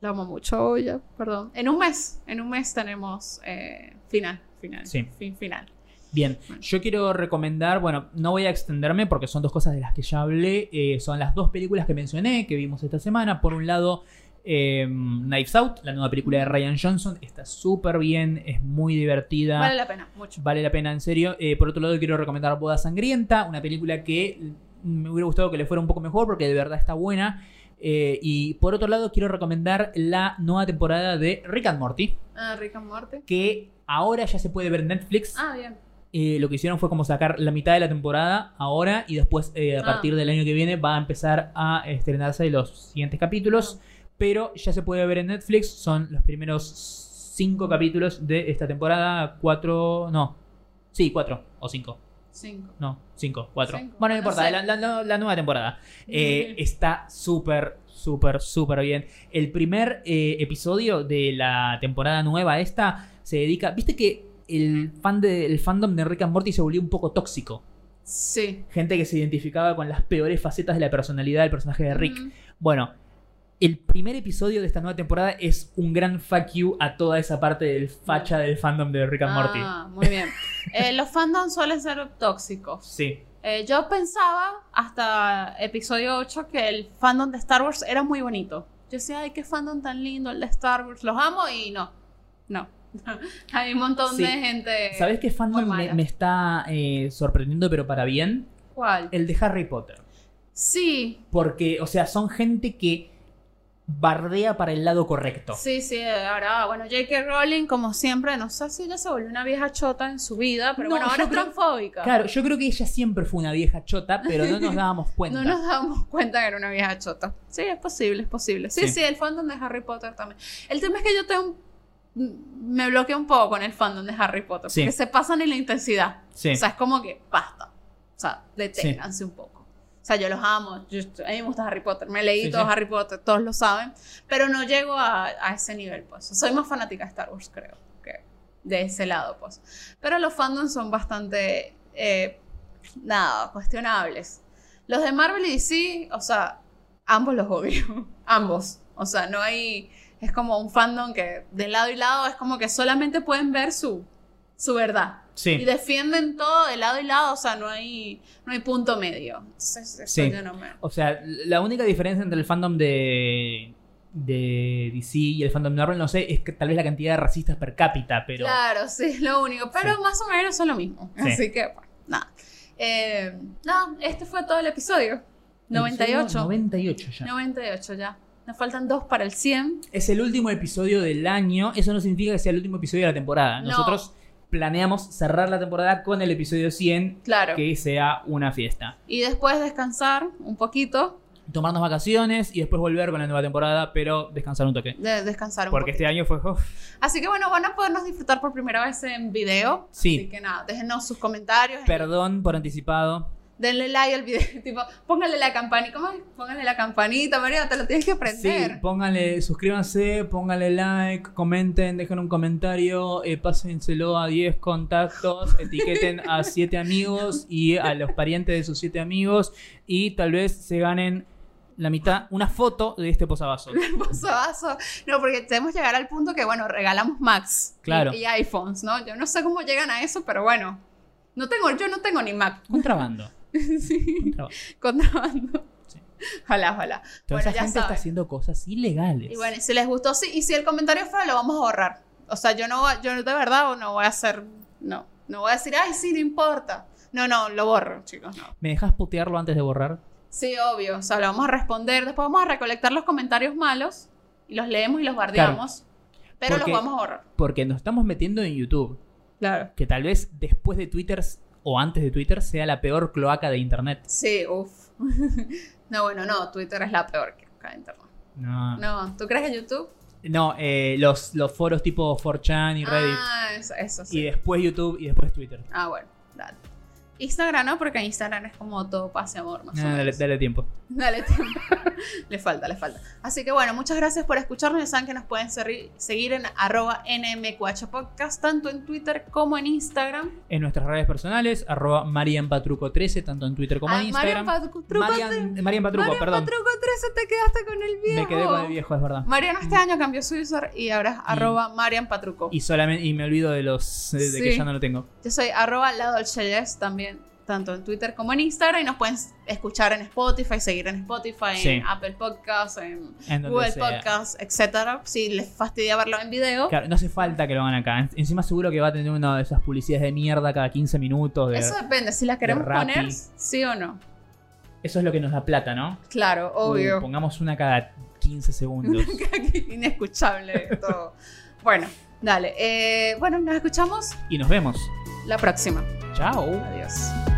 La amo mucho, Boya, perdón. En un mes, en un mes tenemos eh, final, final, Sí. fin final. Bien, yo quiero recomendar, bueno, no voy a extenderme porque son dos cosas de las que ya hablé, eh, son las dos películas que mencioné, que vimos esta semana. Por un lado, eh, Knives Out, la nueva película de Ryan Johnson, está súper bien, es muy divertida. Vale la pena, mucho. Vale la pena, en serio. Eh, por otro lado, quiero recomendar Boda Sangrienta, una película que me hubiera gustado que le fuera un poco mejor porque de verdad está buena. Eh, y por otro lado, quiero recomendar la nueva temporada de Rick and Morty, Ah, Rick and Morty. que ahora ya se puede ver en Netflix. Ah, bien. Eh, lo que hicieron fue como sacar la mitad de la temporada ahora y después eh, a Ah. partir del año que viene va a empezar a estrenarse los siguientes capítulos. Pero ya se puede ver en Netflix, son los primeros cinco capítulos de esta temporada. Cuatro, no, sí, cuatro o cinco. Cinco. No, cinco, cuatro. Cinco. Bueno, no importa, la, la- la- la nueva temporada. Eh, está súper, súper, súper bien. El primer eh, episodio de la temporada nueva esta se dedica... Viste que el, fan de, el fandom de Rick and Morty se volvió un poco tóxico. Sí. Gente que se identificaba con las peores facetas de la personalidad del personaje de Rick. Bueno, el primer episodio de esta nueva temporada es un gran fuck you a toda esa parte del facha del fandom de Rick and Morty. Ah, muy bien. Eh, los fandoms suelen ser tóxicos. Sí. Eh, yo pensaba hasta episodio 8 que el fandom de Star Wars era muy bonito. Yo decía, ay, qué fandom tan lindo el de Star Wars. Los amo y no. No. Hay un montón Sí. de gente. ¿Sabes qué fandom me está eh, sorprendiendo pero para bien? ¿Cuál? El de Harry Potter. Sí. Porque, o sea, son gente que bardea para el lado correcto. Sí, sí, ahora, bueno, J.K. Rowling, como siempre, no sé si ella se volvió una vieja chota en su vida, pero No, bueno, ahora es creo- transfóbica. Claro, yo creo que ella siempre fue una vieja chota, pero no nos dábamos cuenta. No nos damos cuenta que era una vieja chota. Sí, es posible, es posible. Sí, Sí. sí, el fandom de Harry Potter también. El tema es que yo tengo me bloqueo un poco con el fandom de Harry Potter, Sí. porque se pasan en la intensidad. Sí. O sea, es como que basta. O sea, deténganse un poco. O sea, yo los amo. Yo, a mí me gusta Harry Potter. Me leí Sí, todo sí. Harry Potter, todos lo saben. Pero no llego a, a ese nivel, pues. Soy más fanática de Star Wars, creo. Que de ese lado, pues. Pero los fandoms son bastante. eh, nada, cuestionables. Los de Marvel y DC, o sea, ambos los odio. ambos. O sea, no hay. Es como un fandom que de lado y lado es como que solamente pueden ver su, su verdad. Y defienden todo de lado y lado, o sea, no hay, no hay punto medio. Entonces, Sí. yo no me. O sea, la única diferencia entre el fandom de, de DC y el fandom de Marvel, no sé, es que tal vez la cantidad de racistas per cápita, pero... Claro, sí, es lo único. Pero Sí. más o menos son lo mismo. Sí. Así que, bueno, nada. Eh, nada, este fue todo el episodio. 98. 98 ya. 98 ya. Nos faltan dos para el 100. Es el último episodio del año. Eso no significa que sea el último episodio de la temporada. No. Nosotros planeamos cerrar la temporada con el episodio 100, Claro. que sea una fiesta. Y después descansar un poquito. Tomarnos vacaciones y después volver con la nueva temporada, pero descansar un toque. De descansar un Porque poquito. este año fue... uf, Así que bueno, van a podernos disfrutar por primera vez en video. Sí. Así que nada, déjenos sus comentarios. perdón por anticipado. Denle like al video, tipo, pónganle la campanita, ¿cómo? Pónganle la campanita, María, te lo tienes que Sí, aprender. pónganle, suscríbanse, pónganle like, comenten, dejen un comentario, eh, pásenselo a 10 contactos, etiqueten a 7 amigos y a los parientes de sus 7 amigos y tal vez se ganen la mitad, una foto de este posavasos. Posavasos. No, porque debemos llegar al punto que, bueno, regalamos Macs y- y, iPhones, ¿no? Yo no sé cómo llegan a eso, pero bueno. No tengo, yo no tengo ni Mac. Contrabando. sí, contrabando. contrabando. Sí. Ojalá, ojalá. Toda bueno, esa ya gente está haciendo cosas ilegales. Y bueno, si les gustó, sí. Y si el comentario fue, lo vamos a borrar. O sea, yo no, voy- yo de verdad no voy a hacer, no. No voy a decir, ay, sí, no importa. No, no, lo borro, chicos, no. ¿Me dejas putearlo antes de borrar? Sí, obvio. O sea, lo vamos a responder. Después vamos a recolectar los comentarios malos y los leemos y los bardeamos. Pero Porque- los vamos a borrar. Porque nos estamos metiendo en YouTube, Claro. que tal vez después de Twitter o antes de Twitter sea la peor cloaca de Internet. Sí, uff. no, bueno, no. Twitter es la peor que acá en internet. No. No, ¿tú crees en YouTube? No, eh, los, los foros tipo 4chan y Reddit. Ah, eso, eso sí. Y después YouTube y después Twitter. Ah, bueno, dale. Instagram no, porque Instagram es como todo paz y amor, más Ah, dale, menos. dale tiempo. Dale tiempo. le falta, le falta. Así que bueno, muchas gracias por escucharnos. Ya saben que nos pueden seguir en arroba NMQH Podcast, tanto en Twitter como en Instagram. En nuestras redes personales, arroba marianpatruco13, tanto en Twitter como Ah, en Instagram. Marian Patruco, Marian, Marian Patruco, Marian perdón. Patruco 13, te quedaste con el viejo. Me quedé con el viejo, es verdad. Mariano este año cambió su user y ahora es arroba Marian Patruco. Y solamente y me olvido de los de, que ya no lo tengo. Yo soy arroba la Dolce también, tanto en Twitter como en Instagram. Y nos pueden escuchar en Spotify, seguir en Spotify, Sí. en Apple Podcasts, en Google. Podcasts, etcétera. Si les fastidia verlo en video. Claro, no hace falta que lo hagan acá. En- Encima seguro que va a tener una de esas publicidades de mierda cada 15 minutos. de- Eso depende, si la queremos poner, sí o no. Eso es lo que nos da plata, ¿no? Claro, obvio. pongamos una cada 15 segundos. Inescuchable todo. bueno, dale. Eh, bueno, nos escuchamos y nos vemos. la próxima. Chao. Adiós.